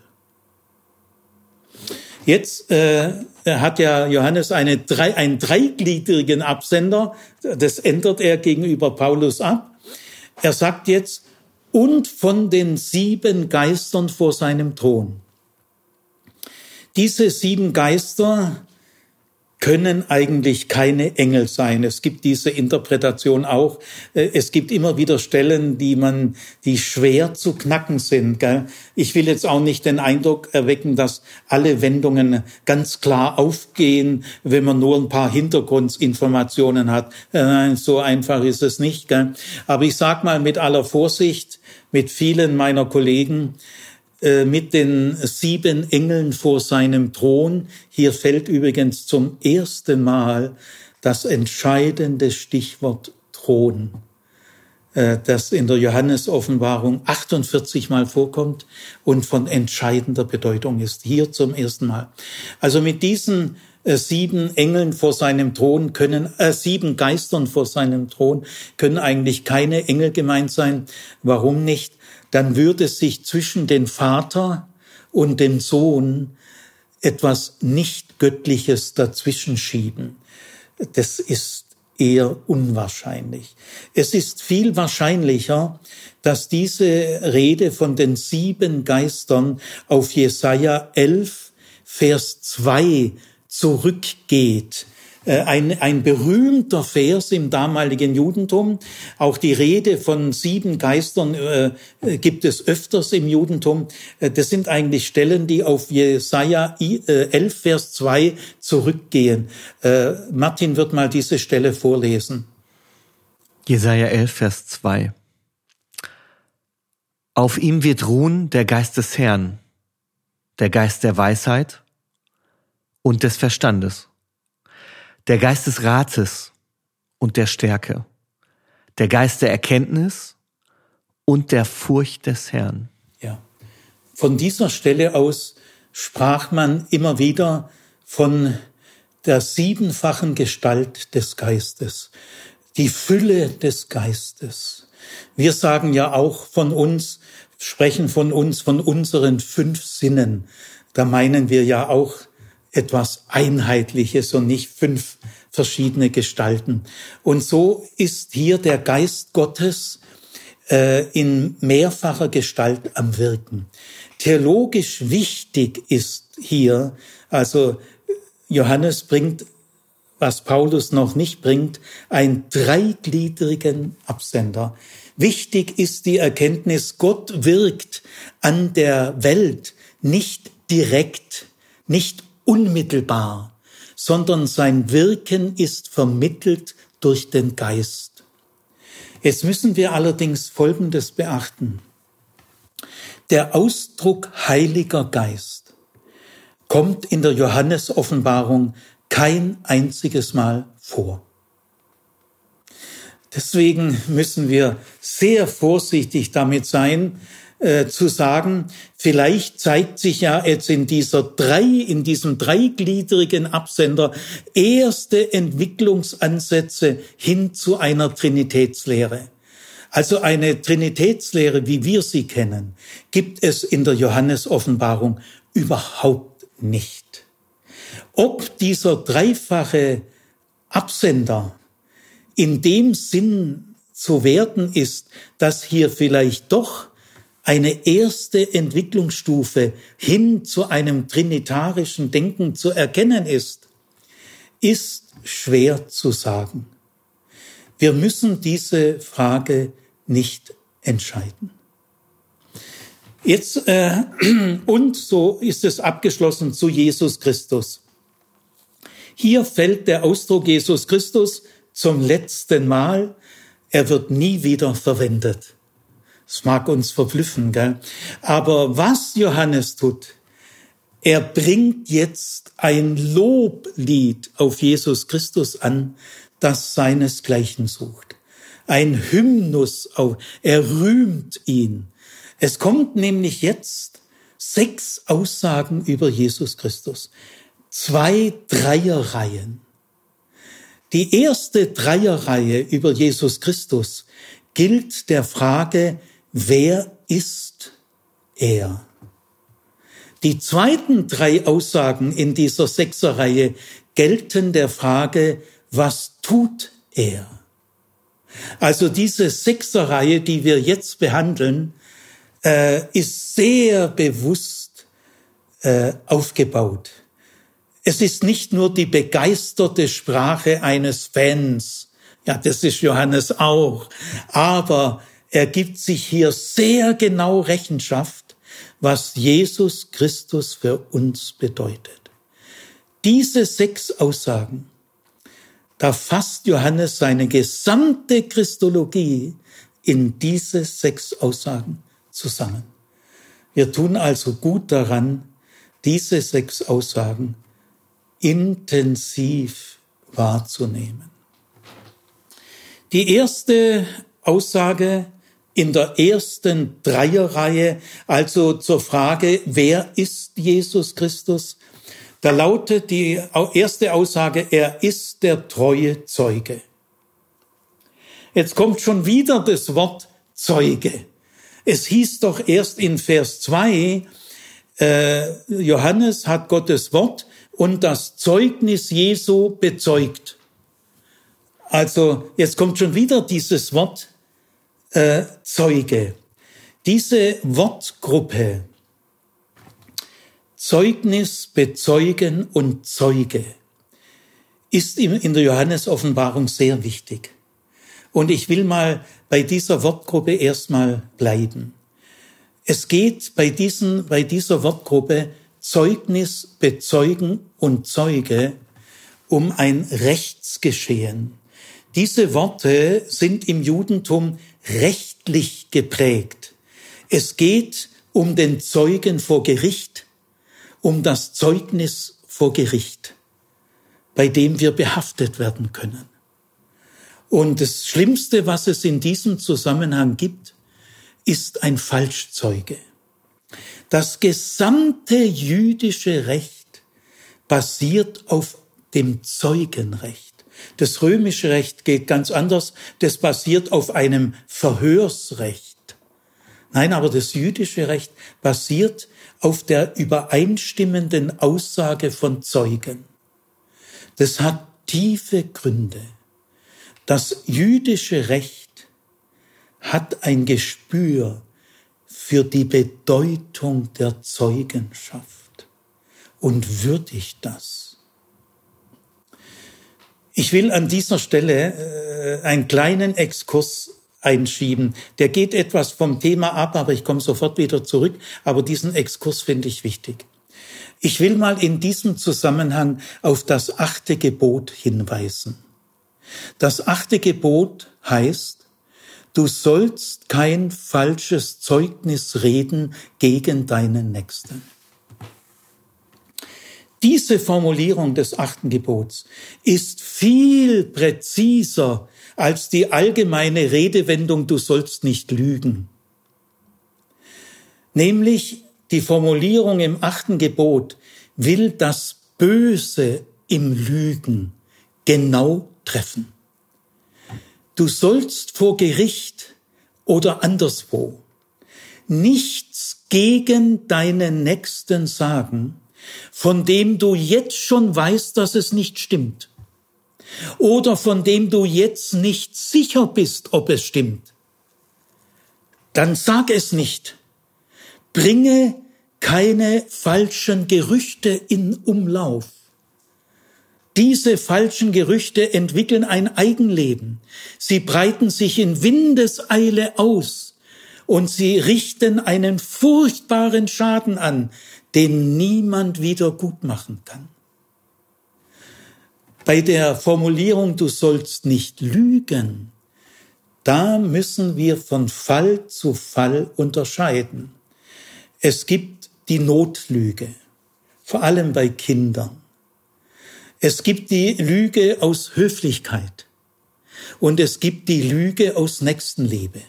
Jetzt äh, hat ja Johannes eine drei, einen dreigliedrigen Absender. Das ändert er gegenüber Paulus ab. Er sagt jetzt, und von den sieben Geistern vor seinem Thron. Diese sieben Geister können eigentlich keine Engel sein. Es gibt diese Interpretation auch. Äh, es gibt immer wieder Stellen, die man, die schwer zu knacken sind. Ich will jetzt auch nicht den Eindruck erwecken, dass alle Wendungen ganz klar aufgehen, wenn man nur ein paar Hintergrundinformationen hat. Äh, nein, so einfach ist es nicht. Aber ich sag mal mit aller Vorsicht, mit vielen meiner Kollegen, mit den sieben Engeln vor seinem Thron. Hier fällt übrigens zum ersten Mal das entscheidende Stichwort Thron, äh, das in der Johannesoffenbarung 48 Mal vorkommt und von entscheidender Bedeutung ist. Hier zum ersten Mal. Also mit diesen äh, sieben Engeln vor seinem Thron können, äh, sieben Geistern vor seinem Thron können eigentlich keine Engel gemeint sein. Warum nicht? Dann würde sich zwischen den Vater und dem Sohn etwas nicht Göttliches dazwischen schieben. Das ist eher unwahrscheinlich. Es ist viel wahrscheinlicher, dass diese Rede von den sieben Geistern auf Jesaja 11, Vers 2 zurückgeht, ein, ein berühmter Vers im damaligen Judentum. Auch die Rede von sieben Geistern äh, gibt es öfters im Judentum. Äh, das sind eigentlich Stellen, die auf Jesaja 11, äh, Vers 2 zurückgehen. Äh, Martin wird mal diese Stelle vorlesen. Jesaja 11, Vers 2. Auf ihm wird ruhen der Geist des Herrn, der Geist der Weisheit und des Verstandes der Geist des Rates und der Stärke, der Geist der Erkenntnis und der Furcht des Herrn. Ja. Von dieser Stelle aus sprach man immer wieder von der siebenfachen Gestalt des Geistes, die Fülle des Geistes. Wir sagen ja auch von uns, sprechen von uns, von unseren fünf Sinnen. Da meinen wir ja auch etwas Einheitliches und nicht fünf verschiedene Gestalten. Und so ist hier der Geist Gottes äh, in mehrfacher Gestalt am Wirken. Theologisch wichtig ist hier, also Johannes bringt, was Paulus noch nicht bringt, einen dreigliedrigen Absender. Wichtig ist die Erkenntnis, Gott wirkt an der Welt nicht direkt, nicht unmittelbar, sondern sein Wirken ist vermittelt durch den Geist. Jetzt müssen wir allerdings Folgendes beachten. Der Ausdruck Heiliger Geist kommt in der Johannesoffenbarung kein einziges Mal vor. Deswegen müssen wir sehr vorsichtig damit sein, äh, zu sagen, vielleicht zeigt sich ja jetzt in dieser drei, in diesem dreigliedrigen Absender erste Entwicklungsansätze hin zu einer Trinitätslehre. Also eine Trinitätslehre, wie wir sie kennen, gibt es in der Johannesoffenbarung überhaupt nicht. Ob dieser dreifache Absender in dem Sinn zu werden ist, dass hier vielleicht doch eine erste Entwicklungsstufe hin zu einem trinitarischen Denken zu erkennen ist, ist schwer zu sagen. Wir müssen diese Frage nicht entscheiden. Jetzt äh, und so ist es abgeschlossen zu Jesus Christus. Hier fällt der Ausdruck Jesus Christus zum letzten Mal. Er wird nie wieder verwendet. Es mag uns verblüffen, gell? Aber was Johannes tut, er bringt jetzt ein Loblied auf Jesus Christus an, das seinesgleichen sucht. Ein Hymnus auf, er rühmt ihn. Es kommt nämlich jetzt sechs Aussagen über Jesus Christus. Zwei Dreierreihen. Die erste Dreierreihe über Jesus Christus gilt der Frage, wer ist er? Die zweiten drei Aussagen in dieser Sechserreihe gelten der Frage, was tut er? Also diese Sechserreihe, die wir jetzt behandeln, äh, ist sehr bewusst äh, aufgebaut. Es ist nicht nur die begeisterte Sprache eines Fans, ja, das ist Johannes auch, aber er gibt sich hier sehr genau Rechenschaft, was Jesus Christus für uns bedeutet. Diese sechs Aussagen, da fasst Johannes seine gesamte Christologie in diese sechs Aussagen zusammen. Wir tun also gut daran, diese sechs Aussagen intensiv wahrzunehmen. Die erste Aussage in der ersten Dreierreihe, also zur Frage, wer ist Jesus Christus? Da lautet die erste Aussage, er ist der treue Zeuge. Jetzt kommt schon wieder das Wort Zeuge. Es hieß doch erst in Vers 2, äh, Johannes hat Gottes Wort und das Zeugnis Jesu bezeugt. Also jetzt kommt schon wieder dieses Wort äh, Zeuge. Diese Wortgruppe Zeugnis, Bezeugen und Zeuge ist in der Johannes-Offenbarung sehr wichtig. Und ich will mal bei dieser Wortgruppe erstmal bleiben. Es geht bei, diesen, bei dieser Wortgruppe Zeugnis, Bezeugen und Zeuge um ein Rechtsgeschehen. Diese Worte sind im Judentum rechtlich geprägt. Es geht um den Zeugen vor Gericht, um das Zeugnis vor Gericht, bei dem wir behaftet werden können. Und das Schlimmste, was es in diesem Zusammenhang gibt, ist ein Falschzeuge. Das gesamte jüdische Recht basiert auf dem Zeugenrecht. Das römische Recht geht ganz anders. Das basiert auf einem Verhörsrecht. Nein, aber das jüdische Recht basiert auf der übereinstimmenden Aussage von Zeugen. Das hat tiefe Gründe. Das jüdische Recht hat ein Gespür für die Bedeutung der Zeugenschaft und würdigt das. Ich will an dieser Stelle äh, einen kleinen Exkurs einschieben. Der geht etwas vom Thema ab, aber ich komme sofort wieder zurück. Aber diesen Exkurs finde ich wichtig. Ich will mal in diesem Zusammenhang auf das achte Gebot hinweisen. Das achte Gebot heißt, du sollst kein falsches Zeugnis reden gegen deinen Nächsten. Diese Formulierung des achten Gebots ist viel präziser als die allgemeine Redewendung, du sollst nicht lügen. Nämlich die Formulierung im achten Gebot will das Böse im Lügen genau treffen. Du sollst vor Gericht oder anderswo nichts gegen deinen Nächsten sagen, von dem du jetzt schon weißt, dass es nicht stimmt oder von dem du jetzt nicht sicher bist, ob es stimmt, dann sag es nicht. Bringe keine falschen Gerüchte in Umlauf. Diese falschen Gerüchte entwickeln ein Eigenleben. Sie breiten sich in Windeseile aus und sie richten einen furchtbaren Schaden an, den niemand wieder gut machen kann. Bei der Formulierung, du sollst nicht lügen, da müssen wir von Fall zu Fall unterscheiden. Es gibt die Notlüge, vor allem bei Kindern. Es gibt die Lüge aus Höflichkeit und es gibt die Lüge aus Nächstenliebe.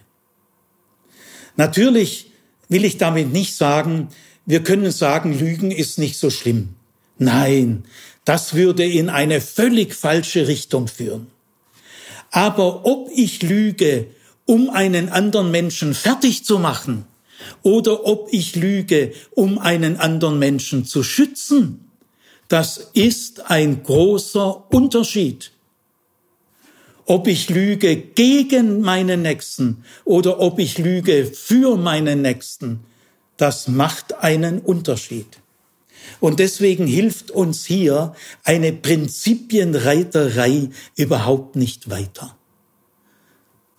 Natürlich will ich damit nicht sagen, wir können sagen, Lügen ist nicht so schlimm. Nein, das würde in eine völlig falsche Richtung führen. Aber ob ich lüge, um einen anderen Menschen fertig zu machen, oder ob ich lüge, um einen anderen Menschen zu schützen, das ist ein großer Unterschied. Ob ich lüge gegen meinen Nächsten oder ob ich lüge für meinen Nächsten, das macht einen Unterschied. Und deswegen hilft uns hier eine Prinzipienreiterei überhaupt nicht weiter.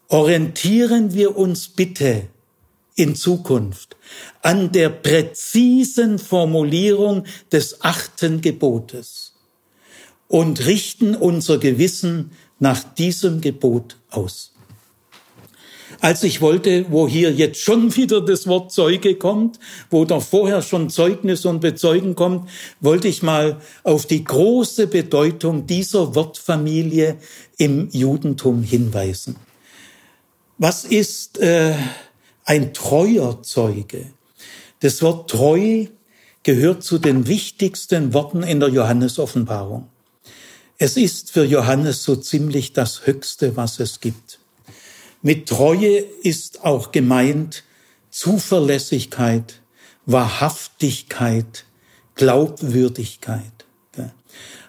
Orientieren wir uns bitte in Zukunft an der präzisen Formulierung des achten Gebotes und richten unser Gewissen nach diesem Gebot aus als ich wollte, wo hier jetzt schon wieder das Wort Zeuge kommt, wo doch vorher schon Zeugnis und Bezeugen kommt, wollte ich mal auf die große Bedeutung dieser Wortfamilie im Judentum hinweisen. Was ist äh, ein treuer Zeuge? Das Wort treu gehört zu den wichtigsten Worten in der Johannesoffenbarung. Es ist für Johannes so ziemlich das Höchste, was es gibt. Mit Treue ist auch gemeint Zuverlässigkeit, Wahrhaftigkeit, Glaubwürdigkeit.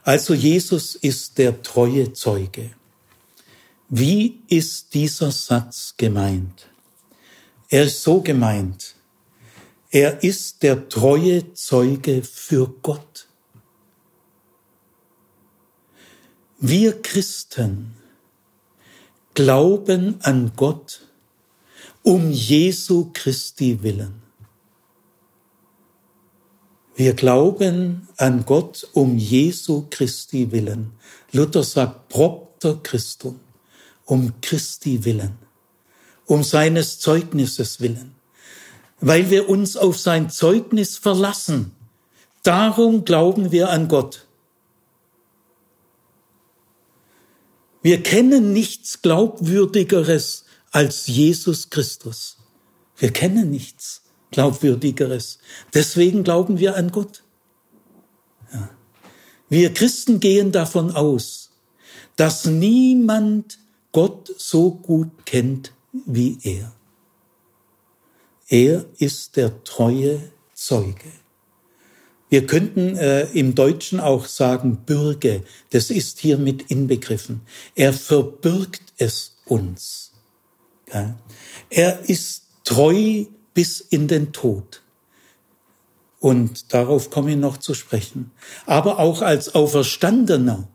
Also Jesus ist der treue Zeuge. Wie ist dieser Satz gemeint? Er ist so gemeint. Er ist der treue Zeuge für Gott. Wir Christen glauben an Gott um Jesu Christi willen. Wir glauben an Gott um Jesu Christi willen. Luther sagt propter Christum, um Christi willen, um seines Zeugnisses willen, weil wir uns auf sein Zeugnis verlassen. Darum glauben wir an Gott. Wir kennen nichts Glaubwürdigeres als Jesus Christus. Wir kennen nichts Glaubwürdigeres. Deswegen glauben wir an Gott. Ja. Wir Christen gehen davon aus, dass niemand Gott so gut kennt wie er. Er ist der treue Zeuge. Wir könnten äh, im Deutschen auch sagen Bürge. Das ist hier mit inbegriffen. Er verbürgt es uns. Ja. Er ist treu bis in den Tod. Und darauf komme ich noch zu sprechen. Aber auch als Auferstandener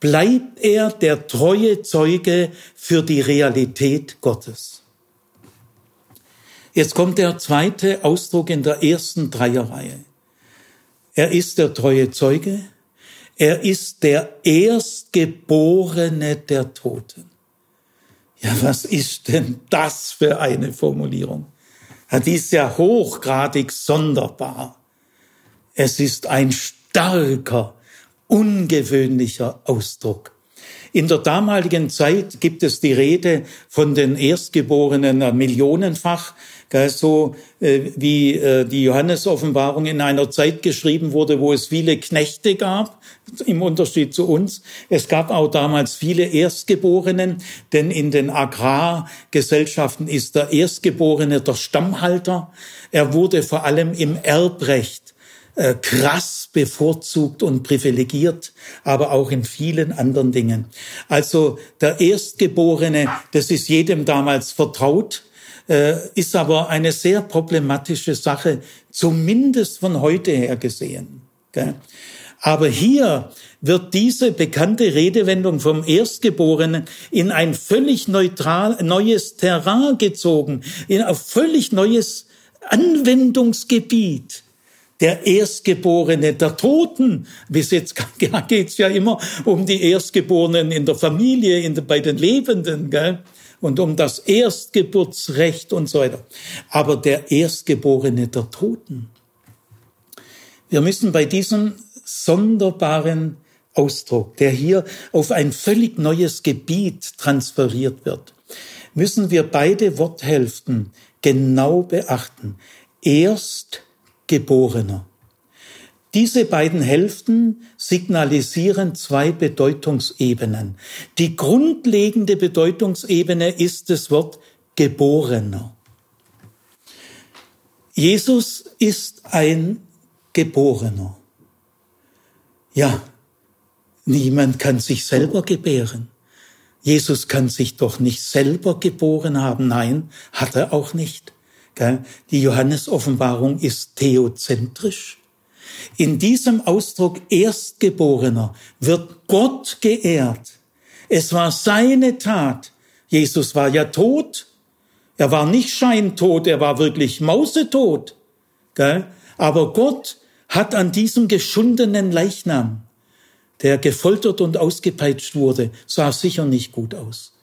bleibt er der treue Zeuge für die Realität Gottes. Jetzt kommt der zweite Ausdruck in der ersten Dreierreihe. Er ist der treue Zeuge, er ist der Erstgeborene der Toten. Ja, was ist denn das für eine Formulierung? Ja, die ist ja hochgradig sonderbar. Es ist ein starker, ungewöhnlicher Ausdruck. In der damaligen Zeit gibt es die Rede von den Erstgeborenen millionenfach, so äh, wie äh, die Johannesoffenbarung in einer Zeit geschrieben wurde, wo es viele Knechte gab, im Unterschied zu uns. Es gab auch damals viele Erstgeborenen, denn in den Agrargesellschaften ist der Erstgeborene der Stammhalter. Er wurde vor allem im Erbrecht äh, krass bevorzugt und privilegiert, aber auch in vielen anderen Dingen. Also der Erstgeborene, das ist jedem damals vertraut, äh, ist aber eine sehr problematische Sache, zumindest von heute her gesehen. Aber hier wird diese bekannte Redewendung vom Erstgeborenen in ein völlig neutral, neues Terrain gezogen, in ein völlig neues Anwendungsgebiet der Erstgeborene der Toten. Bis jetzt geht's ja immer um die Erstgeborenen in der Familie, in bei den Lebenden, gell? Und um das Erstgeburtsrecht und so weiter. Aber der Erstgeborene der Toten. Wir müssen bei diesem sonderbaren Ausdruck, der hier auf ein völlig neues Gebiet transferiert wird, müssen wir beide Worthälften genau beachten. Erst Geborener. Diese beiden Hälften signalisieren zwei Bedeutungsebenen. Die grundlegende Bedeutungsebene ist das Wort Geborener. Jesus ist ein Geborener. Ja, niemand kann sich selber gebären. Jesus kann sich doch nicht selber geboren haben. Nein, hat er auch nicht. Die Johannes-Offenbarung ist theozentrisch. In diesem Ausdruck Erstgeborener wird Gott geehrt. Es war seine Tat. Jesus war ja tot. Er war nicht scheintot, er war wirklich mausetot. Aber Gott hat an diesem geschundenen Leichnam, der gefoltert und ausgepeitscht wurde, sah sicher nicht gut aus.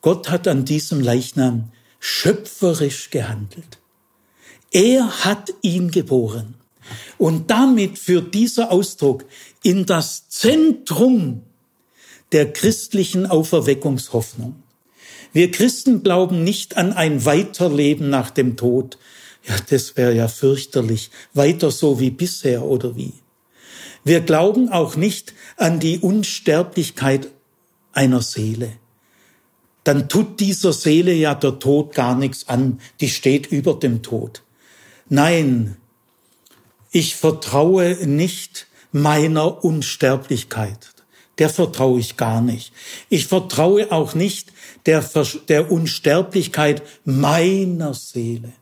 Gott hat an diesem Leichnam schöpferisch gehandelt. Er hat ihn geboren. Und damit führt dieser Ausdruck in das Zentrum der christlichen Auferweckungshoffnung. Wir Christen glauben nicht an ein Weiterleben nach dem Tod. Ja, das wäre ja fürchterlich. Weiter so wie bisher oder wie. Wir glauben auch nicht an die Unsterblichkeit einer Seele dann tut dieser Seele ja der Tod gar nichts an, die steht über dem Tod. Nein, ich vertraue nicht meiner Unsterblichkeit. Der vertraue ich gar nicht. Ich vertraue auch nicht der, der Unsterblichkeit meiner Seele.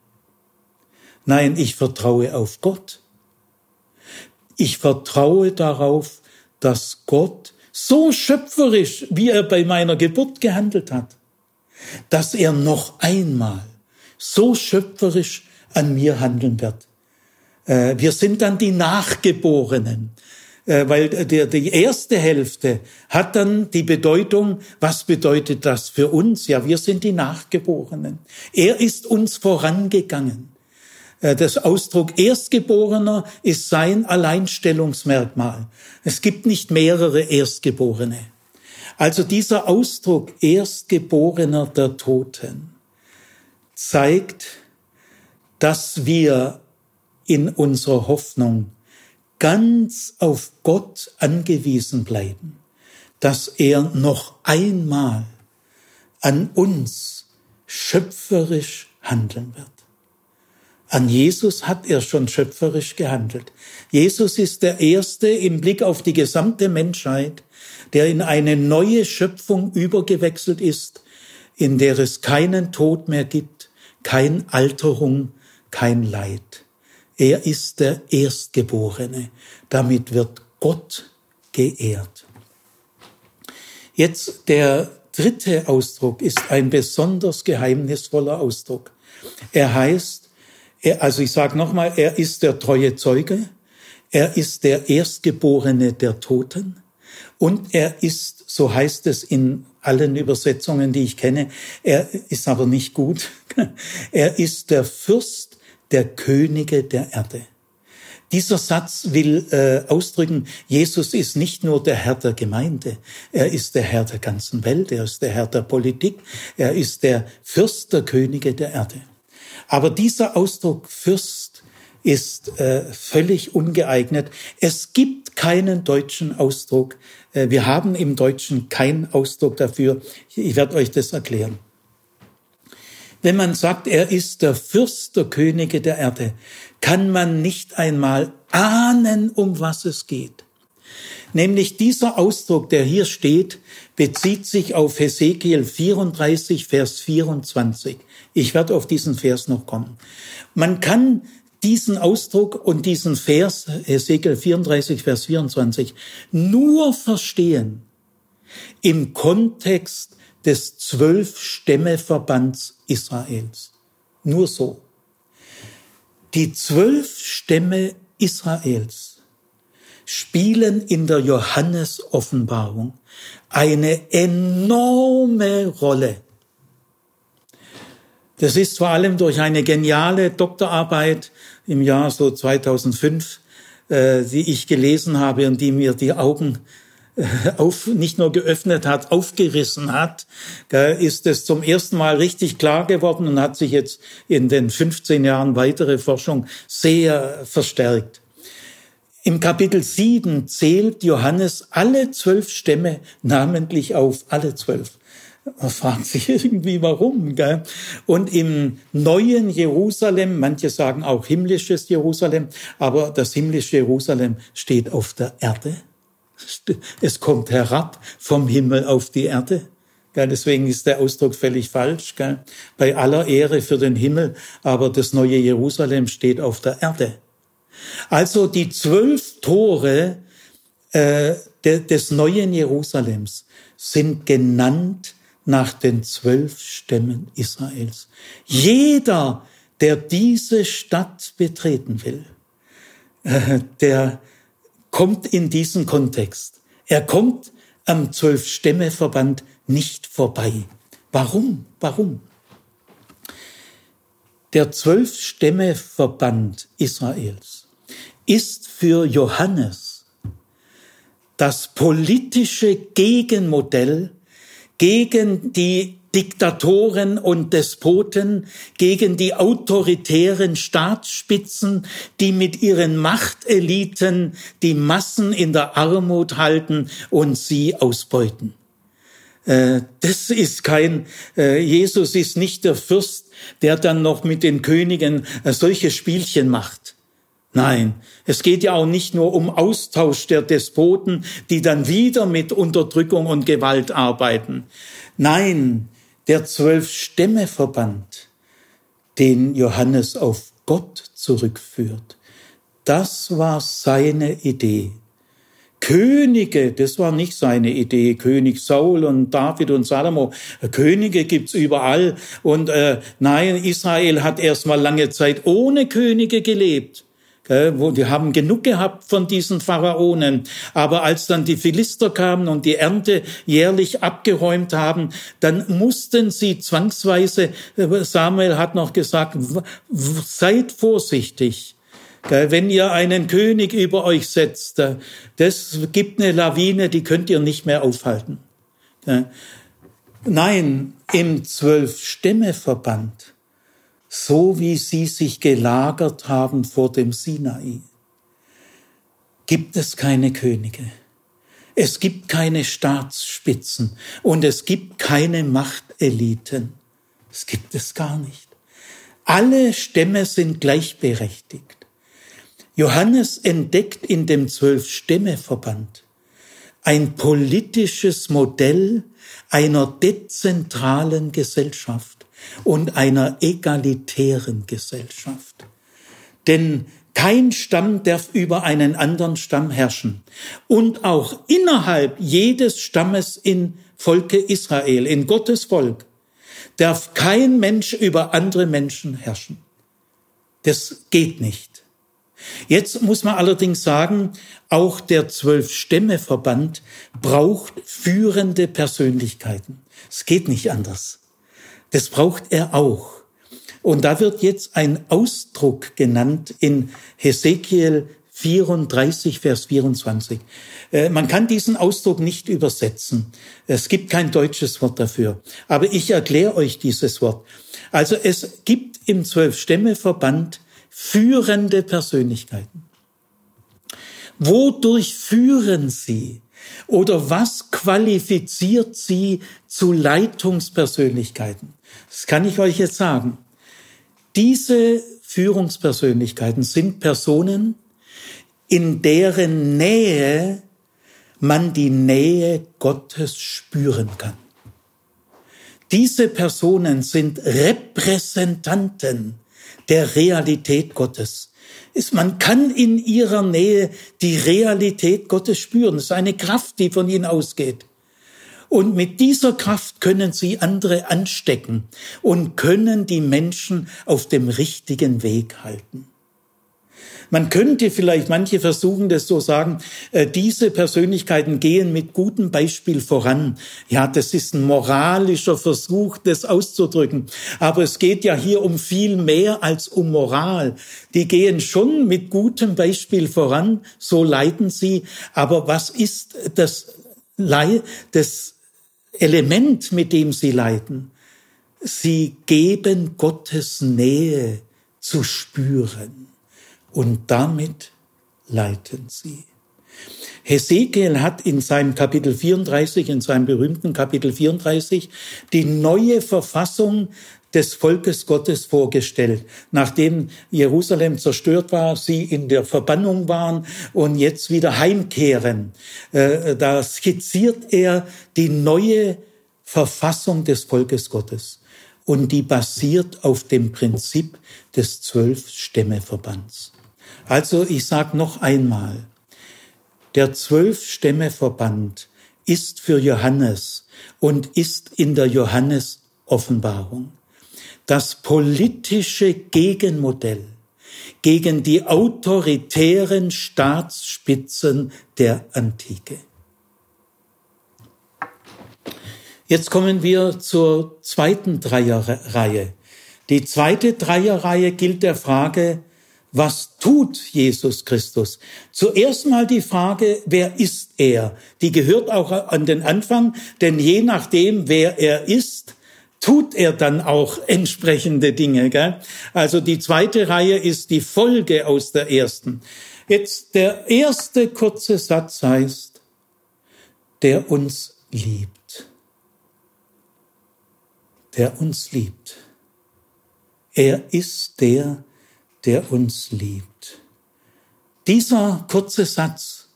Nein, ich vertraue auf Gott. Ich vertraue darauf, dass Gott so schöpferisch, wie er bei meiner Geburt gehandelt hat, dass er noch einmal so schöpferisch an mir handeln wird. Äh, wir sind dann die Nachgeborenen, äh, weil der, die erste Hälfte hat dann die Bedeutung, was bedeutet das für uns? Ja, wir sind die Nachgeborenen. Er ist uns vorangegangen. Äh, das Ausdruck Erstgeborener ist sein Alleinstellungsmerkmal. Es gibt nicht mehrere Erstgeborene. Also dieser Ausdruck Erstgeborener der Toten zeigt, dass wir in unserer Hoffnung ganz auf Gott angewiesen bleiben, dass er noch einmal an uns schöpferisch handeln wird. An Jesus hat er schon schöpferisch gehandelt. Jesus ist der Erste im Blick auf die gesamte Menschheit, der in eine neue Schöpfung übergewechselt ist, in der es keinen Tod mehr gibt, kein Alterung, kein Leid. Er ist der Erstgeborene. Damit wird Gott geehrt. Jetzt der dritte Ausdruck ist ein besonders geheimnisvoller Ausdruck. Er heißt, er, also ich sage nochmal, er ist der treue Zeuge, er ist der Erstgeborene der Toten und er ist, so heißt es in allen Übersetzungen, die ich kenne, er ist aber nicht gut, er ist der Fürst der Könige der Erde. Dieser Satz will äh, ausdrücken, Jesus ist nicht nur der Herr der Gemeinde, er ist der Herr der ganzen Welt, er ist der Herr der Politik, er ist der Fürst der Könige der Erde. Aber dieser Ausdruck Fürst ist äh, völlig ungeeignet. Es gibt keinen deutschen Ausdruck. Äh, wir haben im Deutschen keinen Ausdruck dafür. Ich werde euch das erklären. Wenn man sagt, er ist der Fürst der Könige der Erde, kann man nicht einmal ahnen, um was es geht. Nämlich dieser Ausdruck, der hier steht, bezieht sich auf Hesekiel 34, Vers 24. Ich werde auf diesen Vers noch kommen. Man kann diesen Ausdruck und diesen Vers, Hesekiel 34, Vers 24, nur verstehen im Kontext des Zwölf-Stämme-Verbands Israels. Nur so. Die zwölf Stämme Israels spielen in der Johannes-Offenbarung eine enorme Rolle. Das ist vor allem durch eine geniale Doktorarbeit im Jahr so 2005, äh, die ich gelesen habe und die mir die Augen auf, nicht nur geöffnet hat, aufgerissen hat, ist es zum ersten Mal richtig klar geworden und hat sich jetzt in den 15 Jahren weitere Forschung sehr verstärkt. Im Kapitel 7 zählt Johannes alle zwölf Stämme namentlich auf, alle zwölf. Man fragt sich irgendwie warum. Gell? Und im neuen Jerusalem, manche sagen auch himmlisches Jerusalem, aber das himmlische Jerusalem steht auf der Erde es kommt herab vom Himmel auf die Erde. Deswegen ist der Ausdruck völlig falsch. Bei aller Ehre für den Himmel, aber das neue Jerusalem steht auf der Erde. Also die zwölf Tore äh, des neuen Jerusalems sind genannt nach den zwölf Stämmen Israels. Jeder, der diese Stadt betreten will, äh, der kommt in diesen Kontext. Er kommt am Zwölf-Stämme-Verband nicht vorbei. Warum? Warum? Der Zwölf-Stämme-Verband Israels ist für Johannes das politische Gegenmodell gegen die Diktatoren und Despoten, gegen die autoritären Staatsspitzen, die mit ihren Machteliten die Massen in der Armut halten und sie ausbeuten. Äh, das ist kein, äh, Jesus ist nicht der Fürst, der dann noch mit den Königen äh, solche Spielchen macht. Nein, es geht ja auch nicht nur um Austausch der Despoten, die dann wieder mit Unterdrückung und Gewalt arbeiten. Nein, der Zwölf-Stämme-Verband, den Johannes auf Gott zurückführt, das war seine Idee. Könige, das war nicht seine Idee. König Saul und David und Salomo. Könige gibt's überall. Und äh, nein, Israel hat erst mal lange Zeit ohne Könige gelebt wo die haben genug gehabt von diesen Pharaonen. Aber als dann die Philister kamen und die Ernte jährlich abgeräumt haben, dann mussten sie zwangsweise, äh, Samuel hat noch gesagt, seid vorsichtig. Wenn ihr einen König über euch setzt, äh, das gibt eine Lawine, die könnt ihr nicht mehr aufhalten. Nein, im Zwölf-Stämme-Verband so wie sie sich gelagert haben vor dem Sinai, gibt es keine Könige. Es gibt keine Staatsspitzen und es gibt keine Machteliten. Es gibt es gar nicht. Alle Stämme sind gleichberechtigt. Johannes entdeckt in dem Zwölf-Stämme-Verband ein politisches Modell einer dezentralen Gesellschaft und einer egalitären Gesellschaft. Denn Kein Stamm darf über einen anderen Stamm herrschen. Und auch innerhalb jedes Stammes in Volke Israel, in Gottes Volk, darf kein Mensch über andere Menschen herrschen. Das geht nicht. Jetzt muss man allerdings sagen, auch der Zwölf-Stämme-Verband braucht führende Persönlichkeiten. Es geht nicht anders. Das braucht er auch. Und da wird jetzt ein Ausdruck genannt in Hesekiel 34, Vers 24. Äh, man kann diesen Ausdruck nicht übersetzen. Es gibt kein deutsches Wort dafür. Aber ich erkläre euch dieses Wort. Also es gibt im Zwölf-Stämme-Verband führende Persönlichkeiten. Wodurch führen sie? Oder was qualifiziert sie zu Leitungspersönlichkeiten? Das kann ich euch jetzt sagen. Diese Führungspersönlichkeiten sind Personen, in deren Nähe man die Nähe Gottes spüren kann. Diese Personen sind Repräsentanten der Realität Gottes. Man kann in ihrer Nähe die Realität Gottes spüren. Es ist eine Kraft, die von ihnen ausgeht. Und mit dieser Kraft können sie andere anstecken und können die Menschen auf dem richtigen Weg halten. Man könnte vielleicht, manche versuchen das so sagen, äh, diese Persönlichkeiten gehen mit gutem Beispiel voran. Ja, das ist ein moralischer Versuch, das auszudrücken. Aber es geht ja hier um viel mehr als um Moral. Die gehen schon mit gutem Beispiel voran, so leiten sie. Aber was ist das, das Element, mit dem sie leiten? Sie geben Gottes Nähe zu spüren und damit leiten sie. Hesekiel hat in seinem Kapitel 34, in seinem berühmten Kapitel 34, die neue Verfassung des Volkes Gottes vorgestellt, nachdem Jerusalem zerstört war, sie in der Verbannung waren und jetzt wieder heimkehren. Äh, da skizziert er die neue Verfassung des Volkes Gottes und die basiert auf dem Prinzip des Zwölf-Stämme-Verbands. Also ich sage noch einmal, der Zwölf-Stämme-Verband ist für Johannes und ist in der Johannes-Offenbarung das politische Gegenmodell gegen die autoritären Staatsspitzen der Antike. Jetzt kommen wir zur zweiten Dreierreihe. Die zweite Dreierreihe gilt der Frage, was tut Jesus Christus? Zuerst mal die Frage, wer ist er? Die gehört auch an den Anfang, denn je nachdem, wer er ist, tut er dann auch entsprechende Dinge. Gell? Also die zweite Reihe ist die Folge aus der ersten. Jetzt der erste kurze Satz heißt, der uns liebt. Der uns liebt. Er ist der, der uns liebt. Dieser kurze Satz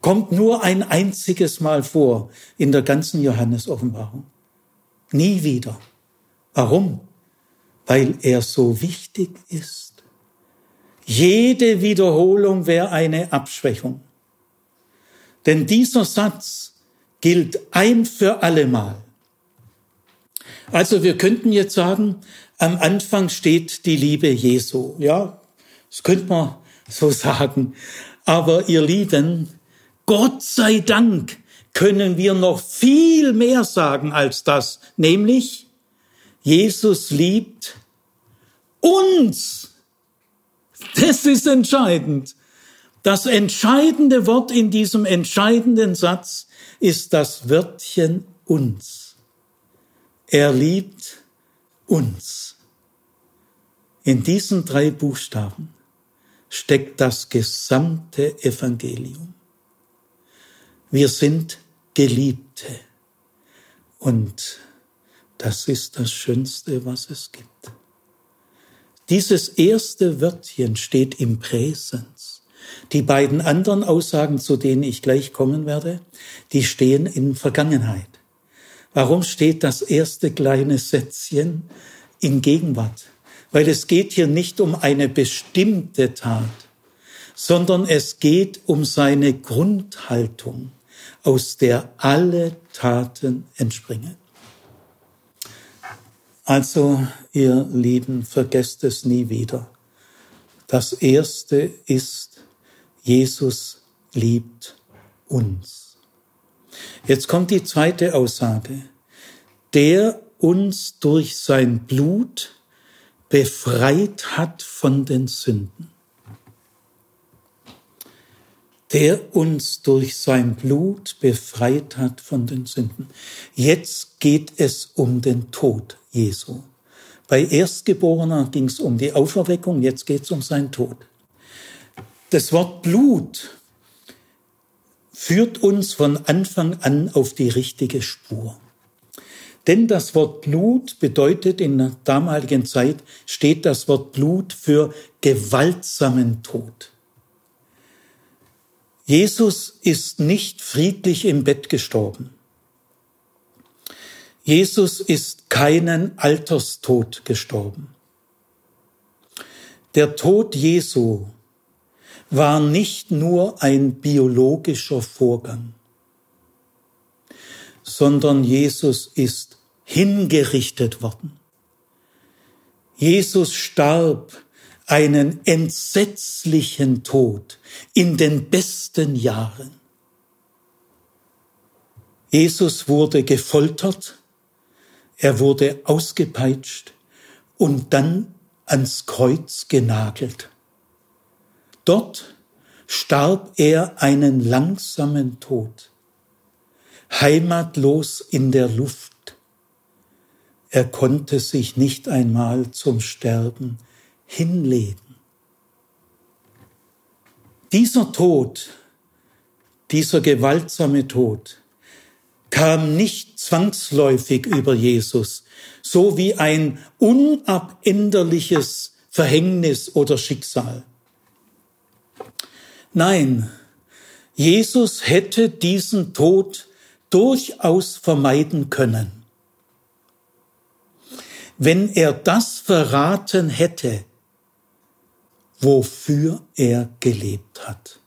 kommt nur ein einziges Mal vor in der ganzen Johannes-Offenbarung. Nie wieder. Warum? Weil er so wichtig ist. Jede Wiederholung wäre eine Abschwächung. Denn dieser Satz gilt ein für allemal. Also wir könnten jetzt sagen, am Anfang steht die Liebe Jesu. Ja, das könnte man so sagen. Aber ihr Lieben, Gott sei Dank können wir noch viel mehr sagen als das, nämlich Jesus liebt uns. Das ist entscheidend. Das entscheidende Wort in diesem entscheidenden Satz ist das Wörtchen uns. Er liebt uns. In diesen drei Buchstaben steckt das gesamte Evangelium. Wir sind Geliebte und das ist das Schönste, was es gibt. Dieses erste Wörtchen steht im Präsens. Die beiden anderen Aussagen, zu denen ich gleich kommen werde, die stehen in Vergangenheit. Warum steht das erste kleine Sätzchen in Gegenwart? weil es geht hier nicht um eine bestimmte Tat, sondern es geht um seine Grundhaltung, aus der alle Taten entspringen. Also, ihr Lieben, vergesst es nie wieder. Das Erste ist, Jesus liebt uns. Jetzt kommt die zweite Aussage. Der uns durch sein Blut befreit hat von den Sünden. Der uns durch sein Blut befreit hat von den Sünden. Jetzt geht es um den Tod Jesu. Bei Erstgeborener ging es um die Auferweckung, jetzt geht es um seinen Tod. Das Wort Blut führt uns von Anfang an auf die richtige Spur. Denn das Wort Blut bedeutet in der damaligen Zeit, steht das Wort Blut für gewaltsamen Tod. Jesus ist nicht friedlich im Bett gestorben. Jesus ist keinen Alterstod gestorben. Der Tod Jesu war nicht nur ein biologischer Vorgang, sondern Jesus ist hingerichtet worden. Jesus starb einen entsetzlichen Tod in den besten Jahren. Jesus wurde gefoltert, er wurde ausgepeitscht und dann ans Kreuz genagelt. Dort starb er einen langsamen Tod, heimatlos in der Luft. Er konnte sich nicht einmal zum Sterben hinlegen. Dieser Tod, dieser gewaltsame Tod, kam nicht zwangsläufig über Jesus, so wie ein unabänderliches Verhängnis oder Schicksal. Nein, Jesus hätte diesen Tod durchaus vermeiden können. Wenn er das verraten hätte, wofür er gelebt hat.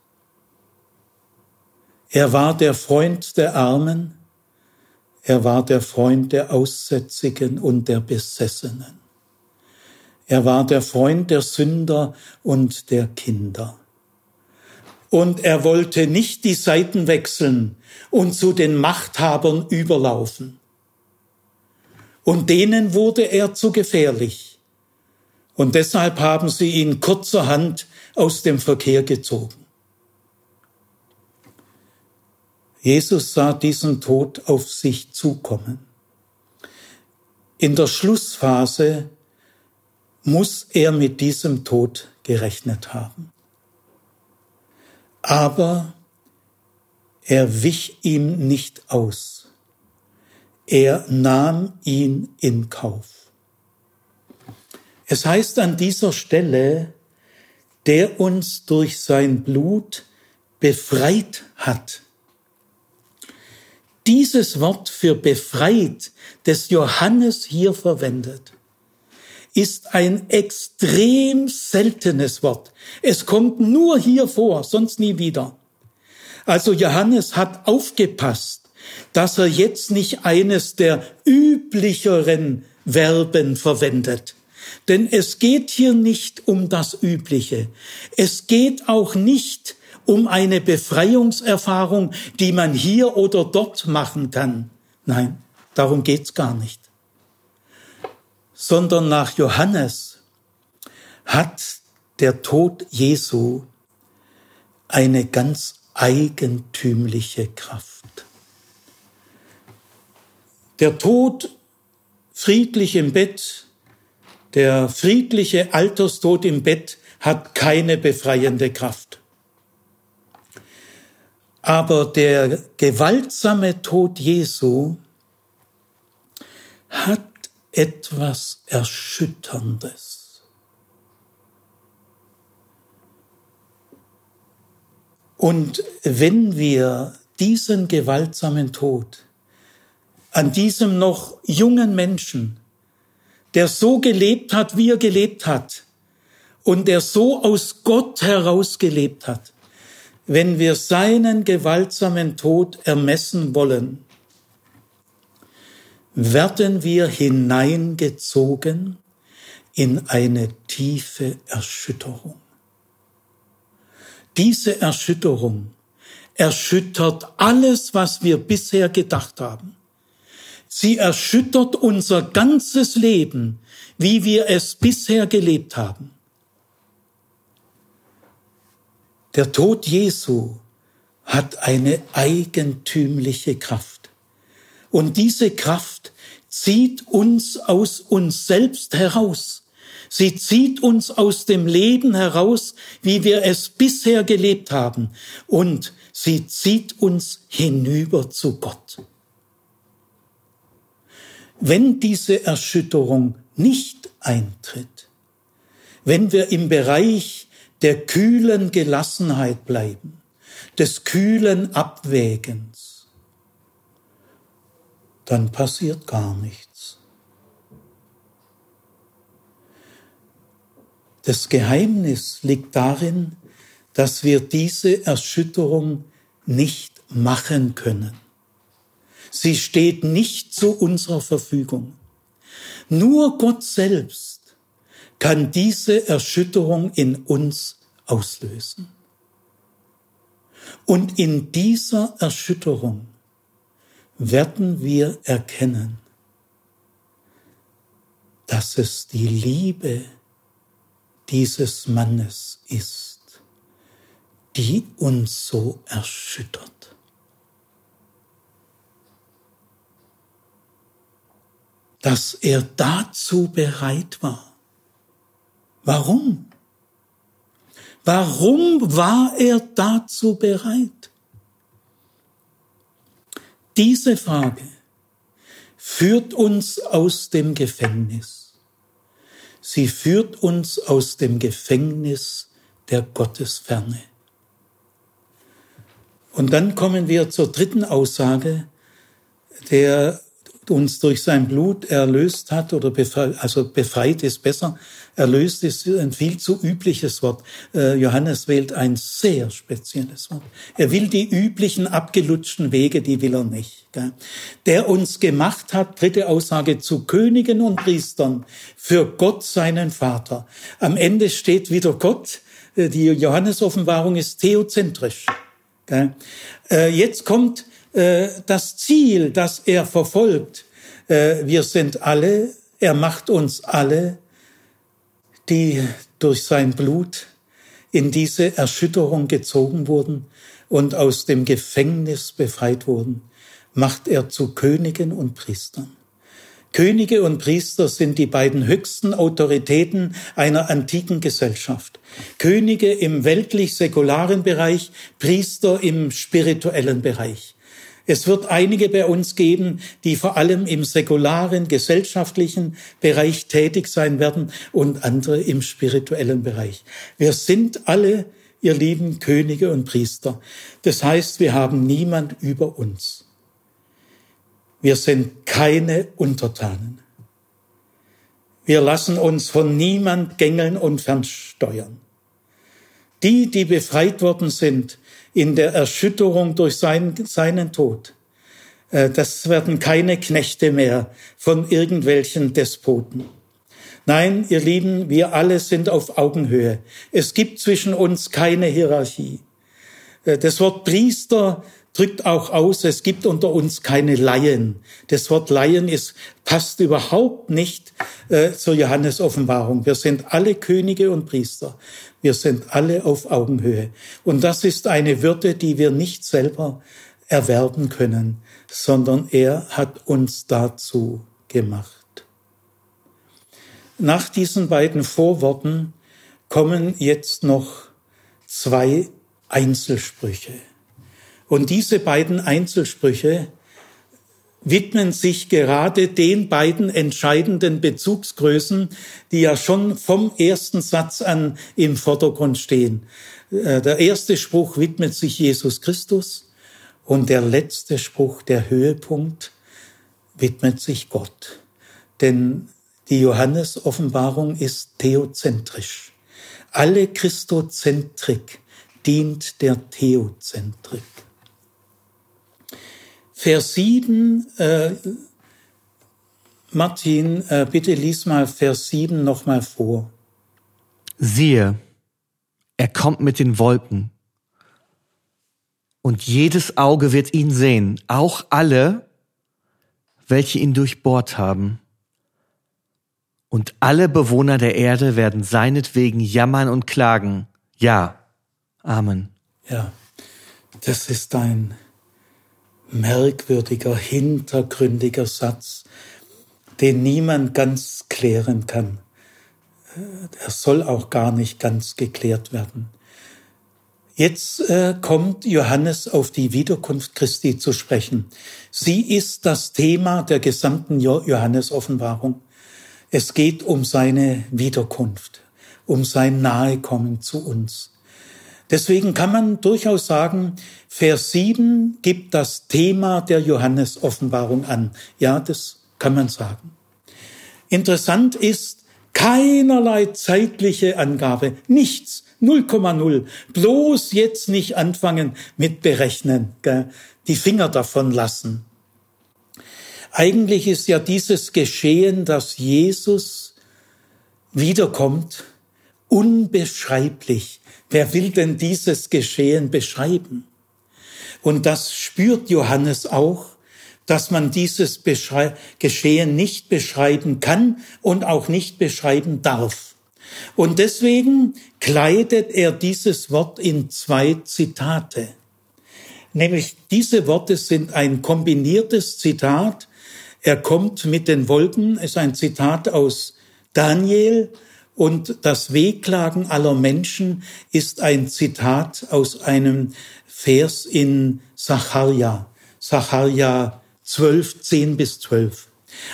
Er war der Freund der Armen, er war der Freund der Aussätzigen und der Besessenen. Er war der Freund der Sünder und der Kinder. Und er wollte nicht die Seiten wechseln und zu den Machthabern überlaufen. Und denen wurde er zu gefährlich. Und deshalb haben sie ihn kurzerhand aus dem Verkehr gezogen. Jesus sah diesen Tod auf sich zukommen. In der Schlussphase muss er mit diesem Tod gerechnet haben. Aber er wich ihm nicht aus. Er nahm ihn in Kauf. Es heißt an dieser Stelle, der uns durch sein Blut befreit hat dieses Wort für befreit, das Johannes hier verwendet, ist ein extrem seltenes Wort. Es kommt nur hier vor, sonst nie wieder. Also Johannes hat aufgepasst, dass er jetzt nicht eines der üblicheren Verben verwendet. Denn es geht hier nicht um das Übliche. Es geht auch nicht um eine Befreiungserfahrung, die man hier oder dort machen kann. Nein, darum geht's gar nicht. Sondern nach Johannes hat der Tod Jesu eine ganz eigentümliche Kraft. Der Tod friedlich im Bett, der friedliche Alterstod im Bett hat keine befreiende Kraft. Aber der gewaltsame Tod Jesu hat etwas Erschütterndes. Und wenn wir diesen gewaltsamen Tod an diesem noch jungen Menschen, der so gelebt hat, wie er gelebt hat, und der so aus Gott heraus gelebt hat, wenn wir seinen gewaltsamen Tod ermessen wollen, werden wir hineingezogen in eine tiefe Erschütterung. Diese Erschütterung erschüttert alles, was wir bisher gedacht haben. Sie erschüttert unser ganzes Leben, wie wir es bisher gelebt haben. Der Tod Jesu hat eine eigentümliche Kraft. Und diese Kraft zieht uns aus uns selbst heraus. Sie zieht uns aus dem Leben heraus, wie wir es bisher gelebt haben. Und sie zieht uns hinüber zu Gott. Wenn diese Erschütterung nicht eintritt, wenn wir im Bereich der kühlen Gelassenheit bleiben, des kühlen Abwägens, dann passiert gar nichts. Das Geheimnis liegt darin, dass wir diese Erschütterung nicht machen können. Sie steht nicht zu unserer Verfügung. Nur Gott selbst kann diese Erschütterung in uns auslösen. Und in dieser Erschütterung werden wir erkennen, dass es die Liebe dieses Mannes ist, die uns so erschüttert. Dass er dazu bereit war. Warum? Warum war er dazu bereit? Diese Frage führt uns aus dem Gefängnis. Sie führt uns aus dem Gefängnis der Gottesferne. Und dann kommen wir zur dritten Aussage, der uns durch sein Blut erlöst hat oder befreit, also befreit ist besser. Erlöst ist ein viel zu übliches Wort. Äh, Johannes wählt ein sehr spezielles Wort. Er will die üblichen abgelutschten Wege, die will er nicht. Der uns gemacht hat, dritte Aussage, zu Königen und Priestern für Gott seinen Vater. Am Ende steht wieder Gott. Äh, die Johannes-Offenbarung ist theozentrisch. Äh, jetzt kommt äh, das Ziel, das er verfolgt. Äh, wir sind alle, er macht uns alle, die durch sein Blut in diese Erschütterung gezogen wurden und aus dem Gefängnis befreit wurden, macht er zu Königen und Priestern. Könige und Priester sind die beiden höchsten Autoritäten einer antiken Gesellschaft. Könige im weltlich-säkularen Bereich, Priester im spirituellen Bereich. Es wird einige bei uns geben, die vor allem im säkularen, gesellschaftlichen Bereich tätig sein werden und andere im spirituellen Bereich. Wir sind alle, ihr lieben Könige und Priester. Das heißt, wir haben niemand über uns. Wir sind keine Untertanen. Wir lassen uns von niemand gängeln und fernsteuern. Die, die befreit worden sind, in der Erschütterung durch seinen, seinen Tod. Äh, das werden keine Knechte mehr von irgendwelchen Despoten. Nein, ihr Lieben, wir alle sind auf Augenhöhe. Es gibt zwischen uns keine Hierarchie. Äh, das Wort Priester drückt auch aus, es gibt unter uns keine Laien. Das Wort Laien ist, passt überhaupt nicht äh, zur Johannes Offenbarung. Wir sind alle Könige und Priester. Wir sind alle auf Augenhöhe. Und das ist eine Würde, die wir nicht selber erwerben können, sondern er hat uns dazu gemacht. Nach diesen beiden Vorworten kommen jetzt noch zwei Einzelsprüche. Und diese beiden Einzelsprüche widmen sich gerade den beiden entscheidenden Bezugsgrößen, die ja schon vom ersten Satz an im Vordergrund stehen. Äh, der erste Spruch widmet sich Jesus Christus und der letzte Spruch, der Höhepunkt, widmet sich Gott. Denn die Johannes-Offenbarung ist theozentrisch. Alle Christozentrik dient der Theozentrik. Vers 7, äh, Martin, äh, bitte lies mal Vers 7 nochmal vor. Siehe, er kommt mit den Wolken. Und jedes Auge wird ihn sehen, auch alle, welche ihn durchbohrt haben. Und alle Bewohner der Erde werden seinetwegen jammern und klagen. Ja. Amen. Ja, das ist ein merkwürdiger, hintergründiger Satz, den niemand ganz klären kann. Er soll auch gar nicht ganz geklärt werden. Jetzt äh, kommt Johannes auf die Wiederkunft Christi zu sprechen. Sie ist das Thema der gesamten Johannes-Offenbarung. Es geht um seine Wiederkunft, um sein Nahekommen zu uns. Deswegen kann man durchaus sagen, Vers 7 gibt das Thema der Johannes-Offenbarung an. Ja, das kann man sagen. Interessant ist keinerlei zeitliche Angabe, nichts, 0,0. Bloß jetzt nicht anfangen mit Berechnen, gell? die Finger davon lassen. Eigentlich ist ja dieses Geschehen, dass Jesus wiederkommt, unbeschreiblich. Wer will denn dieses Geschehen beschreiben? Und das spürt Johannes auch, dass man dieses Beschrei Geschehen nicht beschreiben kann und auch nicht beschreiben darf. Und deswegen kleidet er dieses Wort in zwei Zitate. Nämlich diese Worte sind ein kombiniertes Zitat. Er kommt mit den Wolken, ist ein Zitat aus Daniel und das Wehklagen aller Menschen ist ein Zitat aus einem Vers in Sacharja, Sacharja 12, 10 bis 12.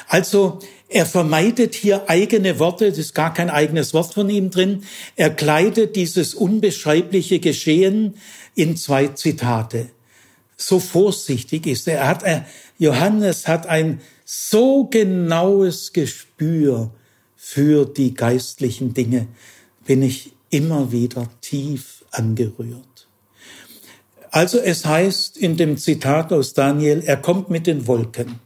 Also er vermeidet hier eigene Worte, das ist gar kein eigenes Wort von ihm drin. Er kleidet dieses unbeschreibliche Geschehen in zwei Zitate. So vorsichtig ist er. er hat, er, Johannes hat ein so genaues Gespür für die geistlichen Dinge bin ich immer wieder tief angerührt. Also es heißt in dem Zitat aus Daniel, er kommt mit den Wolken.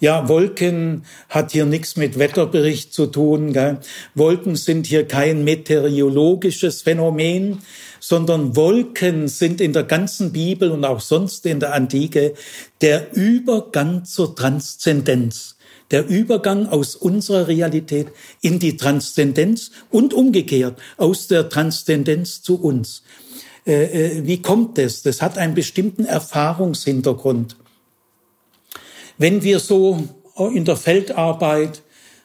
Ja, Wolken hat hier nichts mit Wetterbericht zu tun. Gell? Wolken sind hier kein meteorologisches Phänomen, sondern Wolken sind in der ganzen Bibel und auch sonst in der Antike der Übergang zur Transzendenz der Übergang aus unserer Realität in die Transzendenz und umgekehrt aus der Transzendenz zu uns. Äh, äh, wie kommt das? Das hat einen bestimmten Erfahrungshintergrund. Wenn wir so in der Feldarbeit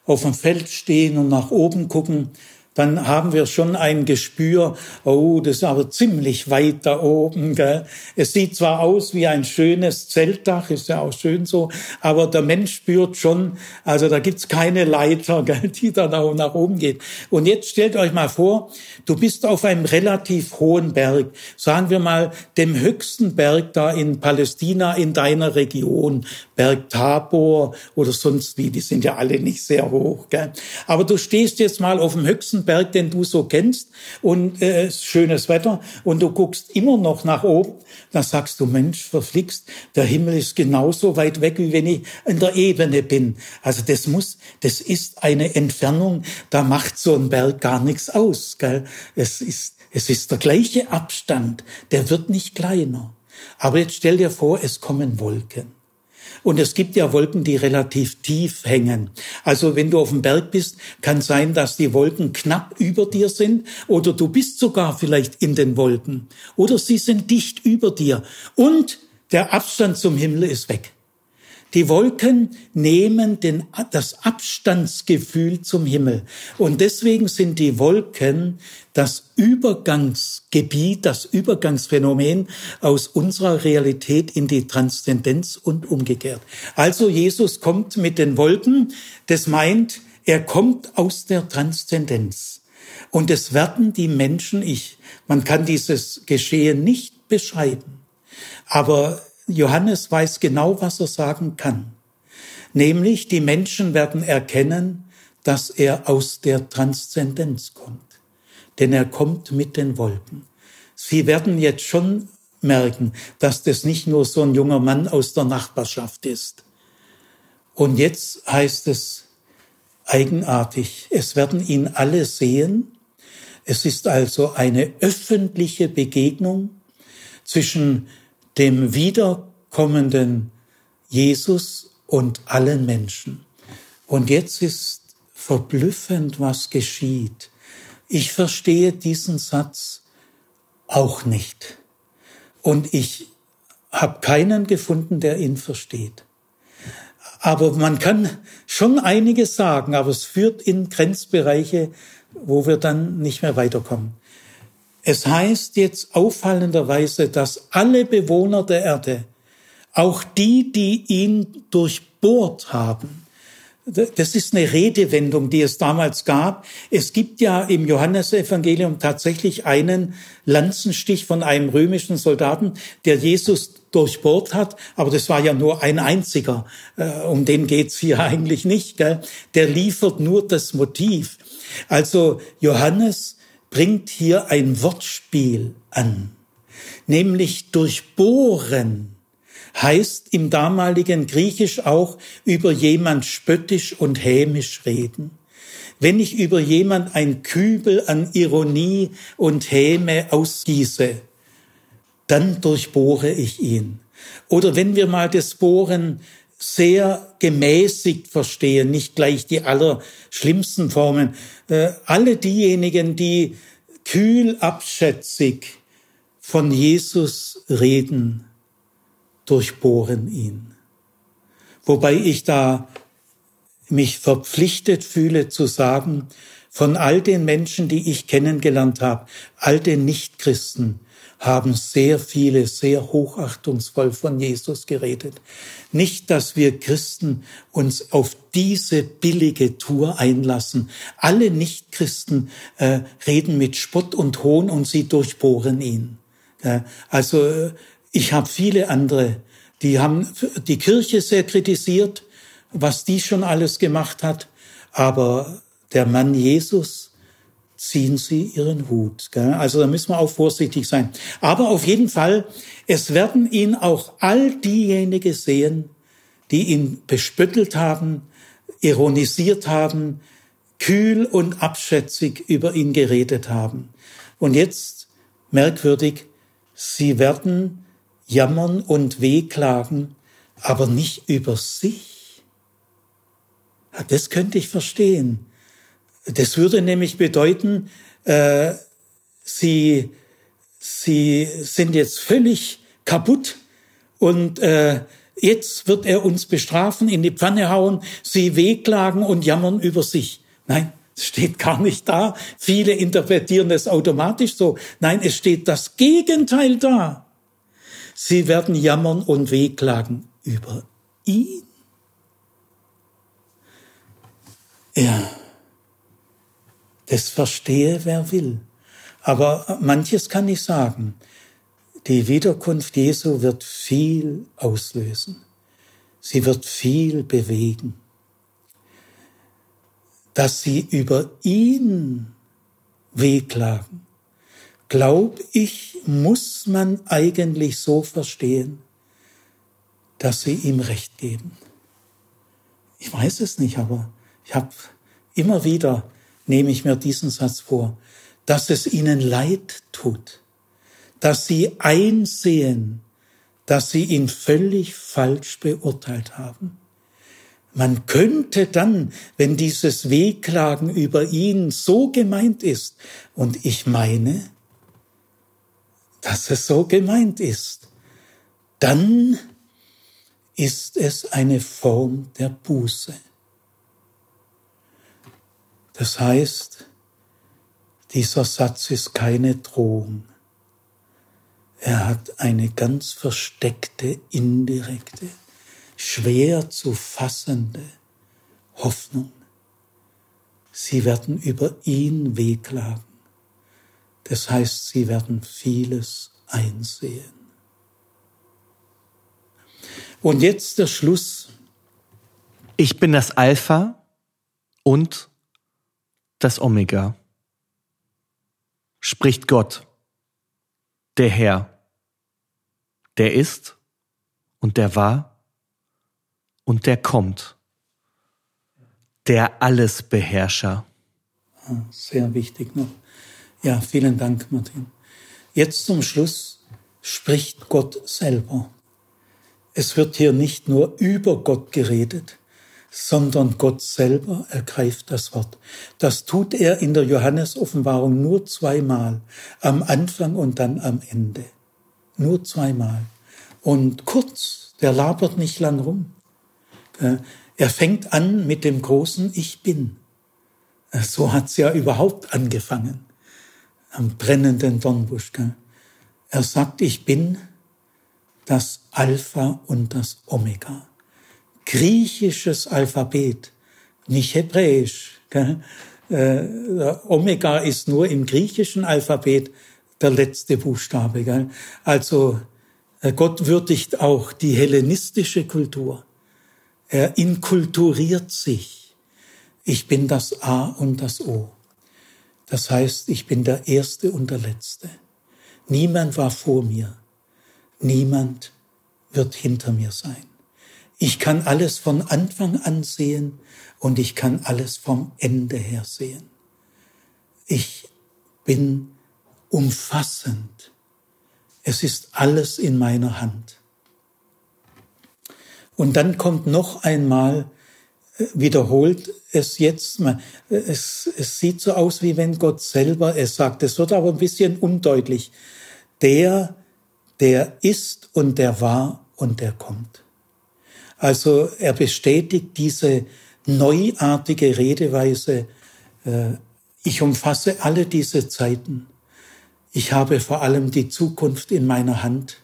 auf dem Feld stehen und nach oben gucken, dann haben wir schon ein Gespür, oh, das ist aber ziemlich weit da oben. Gell? Es sieht zwar aus wie ein schönes Zeltdach, ist ja auch schön so, aber der Mensch spürt schon, also da gibt's keine Leiter, gell, die dann auch nach oben geht. Und jetzt stellt euch mal vor, du bist auf einem relativ hohen Berg, sagen wir mal dem höchsten Berg da in Palästina in deiner Region, Berg Tabor oder sonst wie, die sind ja alle nicht sehr hoch. Gell? Aber du stehst jetzt mal auf dem höchsten Berg, den du so kennst und äh, schönes Wetter und du guckst immer noch nach oben, dann sagst du, Mensch, verflixt, der Himmel ist genauso weit weg, wie wenn ich in der Ebene bin. Also das muss, das ist eine Entfernung, da macht so ein Berg gar nichts aus. Gell? Es ist, es ist der gleiche Abstand, der wird nicht kleiner. Aber jetzt stell dir vor, es kommen Wolken. Und es gibt ja Wolken, die relativ tief hängen. Also wenn du auf dem Berg bist, kann sein, dass die Wolken knapp über dir sind oder du bist sogar vielleicht in den Wolken oder sie sind dicht über dir und der Abstand zum Himmel ist weg. Die Wolken nehmen den, das Abstandsgefühl zum Himmel. Und deswegen sind die Wolken das Übergangsgebiet, das Übergangsphänomen aus unserer Realität in die Transzendenz und umgekehrt. Also Jesus kommt mit den Wolken. Das meint, er kommt aus der Transzendenz. Und es werden die Menschen, ich, man kann dieses Geschehen nicht beschreiben. Aber Johannes weiß genau, was er sagen kann. Nämlich, die Menschen werden erkennen, dass er aus der Transzendenz kommt. denn er kommt mit den Wolken. Sie werden jetzt schon merken, dass das nicht nur so ein junger Mann aus der Nachbarschaft ist. Und jetzt heißt es eigenartig, es werden ihn alle sehen. Es ist also eine öffentliche Begegnung zwischen dem wiederkommenden Jesus und allen Menschen. Und jetzt ist verblüffend, was geschieht. Ich verstehe diesen Satz auch nicht. Und ich habe keinen gefunden, der ihn versteht. Aber man kann schon einiges sagen, aber es führt in Grenzbereiche, wo wir dann nicht mehr weiterkommen. Es heißt jetzt auffallenderweise, dass alle Bewohner der Erde, auch die, die ihn durchbohrt haben, das ist eine Redewendung, die es damals gab. Es gibt ja im Johannesevangelium tatsächlich einen Lanzenstich von einem römischen Soldaten, der Jesus durchbohrt hat, aber das war ja nur ein einziger. Äh, um den geht's hier eigentlich nicht. Gell? Der liefert nur das Motiv. Also Johannes bringt hier ein Wortspiel an, nämlich durchbohren heißt im damaligen Griechisch auch über jemand spöttisch und hämisch reden. Wenn ich über jemand ein Kübel an Ironie und Häme ausgieße, dann durchbohre ich ihn. Oder wenn wir mal das Bohren sehr gemäßigt verstehen, nicht gleich die allerschlimmsten Formen, äh, alle diejenigen, die kühl abschätzig von Jesus reden, durchbohren ihn. Wobei ich da mich verpflichtet fühle zu sagen, von all den Menschen, die ich kennengelernt habe, all den Nichtchristen, haben sehr viele sehr hochachtungsvoll von Jesus geredet. Nicht, dass wir Christen uns auf diese billige Tour einlassen. Alle Nichtchristen äh, reden mit Spott und Hohn und sie durchbohren ihn. Äh, also äh, ich habe viele andere, die haben die Kirche sehr kritisiert, was die schon alles gemacht hat, aber der Mann Jesus ziehen sie ihren Hut. Also da müssen wir auch vorsichtig sein. Aber auf jeden Fall, es werden ihn auch all diejenigen sehen, die ihn bespöttelt haben, ironisiert haben, kühl und abschätzig über ihn geredet haben. Und jetzt, merkwürdig, sie werden jammern und wehklagen, aber nicht über sich. Das könnte ich verstehen. Das würde nämlich bedeuten, äh, sie, sie sind jetzt völlig kaputt und äh, jetzt wird er uns bestrafen, in die Pfanne hauen, sie wehklagen und jammern über sich. Nein, es steht gar nicht da. Viele interpretieren es automatisch so. Nein, es steht das Gegenteil da. Sie werden jammern und wehklagen über ihn. Ja, das verstehe, wer will. Aber manches kann ich sagen. Die Wiederkunft Jesu wird viel auslösen. Sie wird viel bewegen. Dass sie über ihn wehklagen, glaub ich, muss man eigentlich so verstehen, dass sie ihm recht geben. Ich weiß es nicht, aber ich habe immer wieder, nehme ich mir diesen Satz vor, dass es ihnen leid tut, dass sie einsehen, dass sie ihn völlig falsch beurteilt haben. Man könnte dann, wenn dieses Wehklagen über ihn so gemeint ist, und ich meine, dass es so gemeint ist, dann ist es eine Form der Buße. Das heißt, dieser Satz ist keine Drohung. Er hat eine ganz versteckte, indirekte, schwer zu fassende Hoffnung. Sie werden über ihn wehklagen. Das heißt, sie werden vieles einsehen. Und jetzt der Schluss. Ich bin das Alpha und das Omega. spricht Gott, der Herr, der ist und der war und der kommt, der Allesbeherrscher. Ah, sehr wichtig noch. Ja, vielen Dank, Martin. Jetzt zum Schluss spricht Gott selber. Es wird hier nicht nur über Gott geredet, sondern Gott selber ergreift das Wort. Das tut er in der Johannes-Offenbarung nur zweimal, am Anfang und dann am Ende. Nur zweimal. Und kurz, der labert nicht lang rum. Er fängt an mit dem großen Ich bin. So hat's ja überhaupt angefangen. Am brennenden Dornbusch. Er sagt, ich bin das Alpha und das Omega. Griechisches Alphabet, nicht hebräisch. Äh, Omega ist nur im griechischen Alphabet der letzte Buchstabe. Gell? Also äh, Gott würdigt auch die hellenistische Kultur. Er inkulturiert sich. Ich bin das A und das O. Das heißt, ich bin der Erste und der Letzte. Niemand war vor mir. Niemand wird hinter mir sein. Ich kann alles von Anfang an sehen und ich kann alles vom Ende her sehen. Ich bin umfassend. Es ist alles in meiner Hand. Und dann kommt noch einmal, äh, wiederholt es jetzt, es, es sieht so aus, wie wenn Gott selber es sagt. Es wird aber ein bisschen undeutlich. Der, der ist und der war und der kommt. Also er bestätigt diese neuartige Redeweise, äh, ich umfasse alle diese Zeiten. Ich habe vor allem die Zukunft in meiner Hand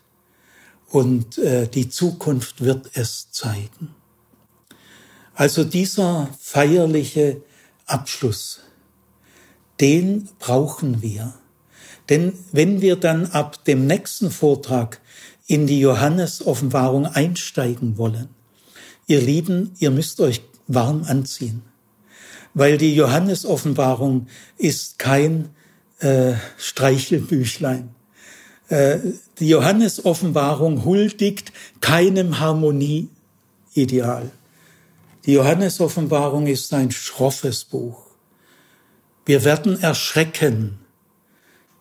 und äh, die Zukunft wird es zeigen. Also dieser feierliche Abschluss, den brauchen wir. Denn wenn wir dann ab dem nächsten Vortrag in die Johannes-Offenbarung einsteigen wollen, ihr Lieben, ihr müsst euch warm anziehen, weil die Johannes-Offenbarung ist kein äh, Streichelbüchlein. Äh, die Johannes-Offenbarung huldigt keinem Harmonieideal. Die Johannes-Offenbarung ist ein schroffes Buch. Wir werden erschrecken,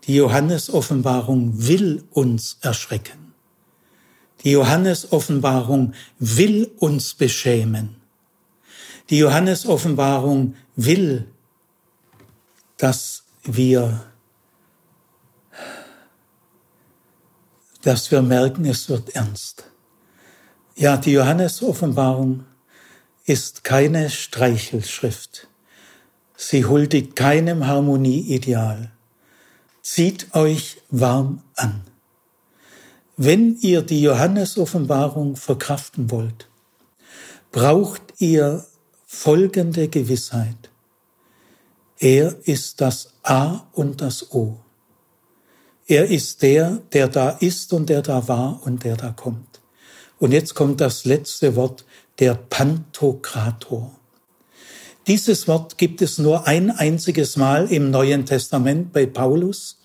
die Johannes-Offenbarung will uns erschrecken. Die Johannes-Offenbarung will uns beschämen. Die Johannes-Offenbarung will, dass wir, dass wir merken, es wird ernst. Ja, die Johannes-Offenbarung ist keine Streichelschrift. Sie huldigt keinem Harmonieideal zieht euch warm an. Wenn ihr die Johannes-Offenbarung verkraften wollt, braucht ihr folgende Gewissheit. Er ist das A und das O. Er ist der, der da ist und der da war und der da kommt. Und jetzt kommt das letzte Wort, der Pantokrator. Dieses Wort gibt es nur ein einziges Mal im Neuen Testament bei Paulus,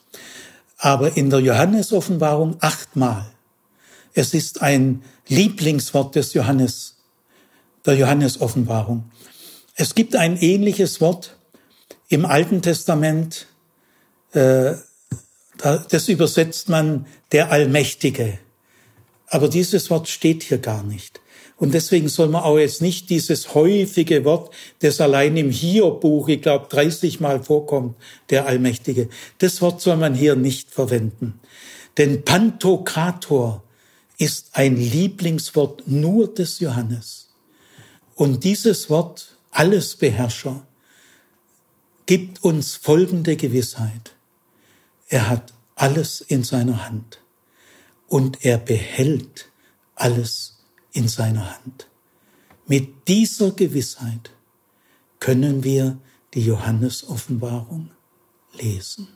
aber in der Johannes-Offenbarung achtmal. Es ist ein Lieblingswort des Johannes, der Johannes-Offenbarung. Es gibt ein ähnliches Wort im Alten Testament, äh, das übersetzt man der Allmächtige. Aber dieses Wort steht hier gar nicht. Und deswegen soll man auch jetzt nicht dieses häufige Wort, das allein im Hiob-Buch, ich glaube, 30 Mal vorkommt, der Allmächtige. Das Wort soll man hier nicht verwenden. Denn Pantokrator ist ein Lieblingswort nur des Johannes. Und dieses Wort, Allesbeherrscher, gibt uns folgende Gewissheit. Er hat alles in seiner Hand und er behält alles in seiner Hand. Mit dieser Gewissheit können wir die Johannes-Offenbarung lesen.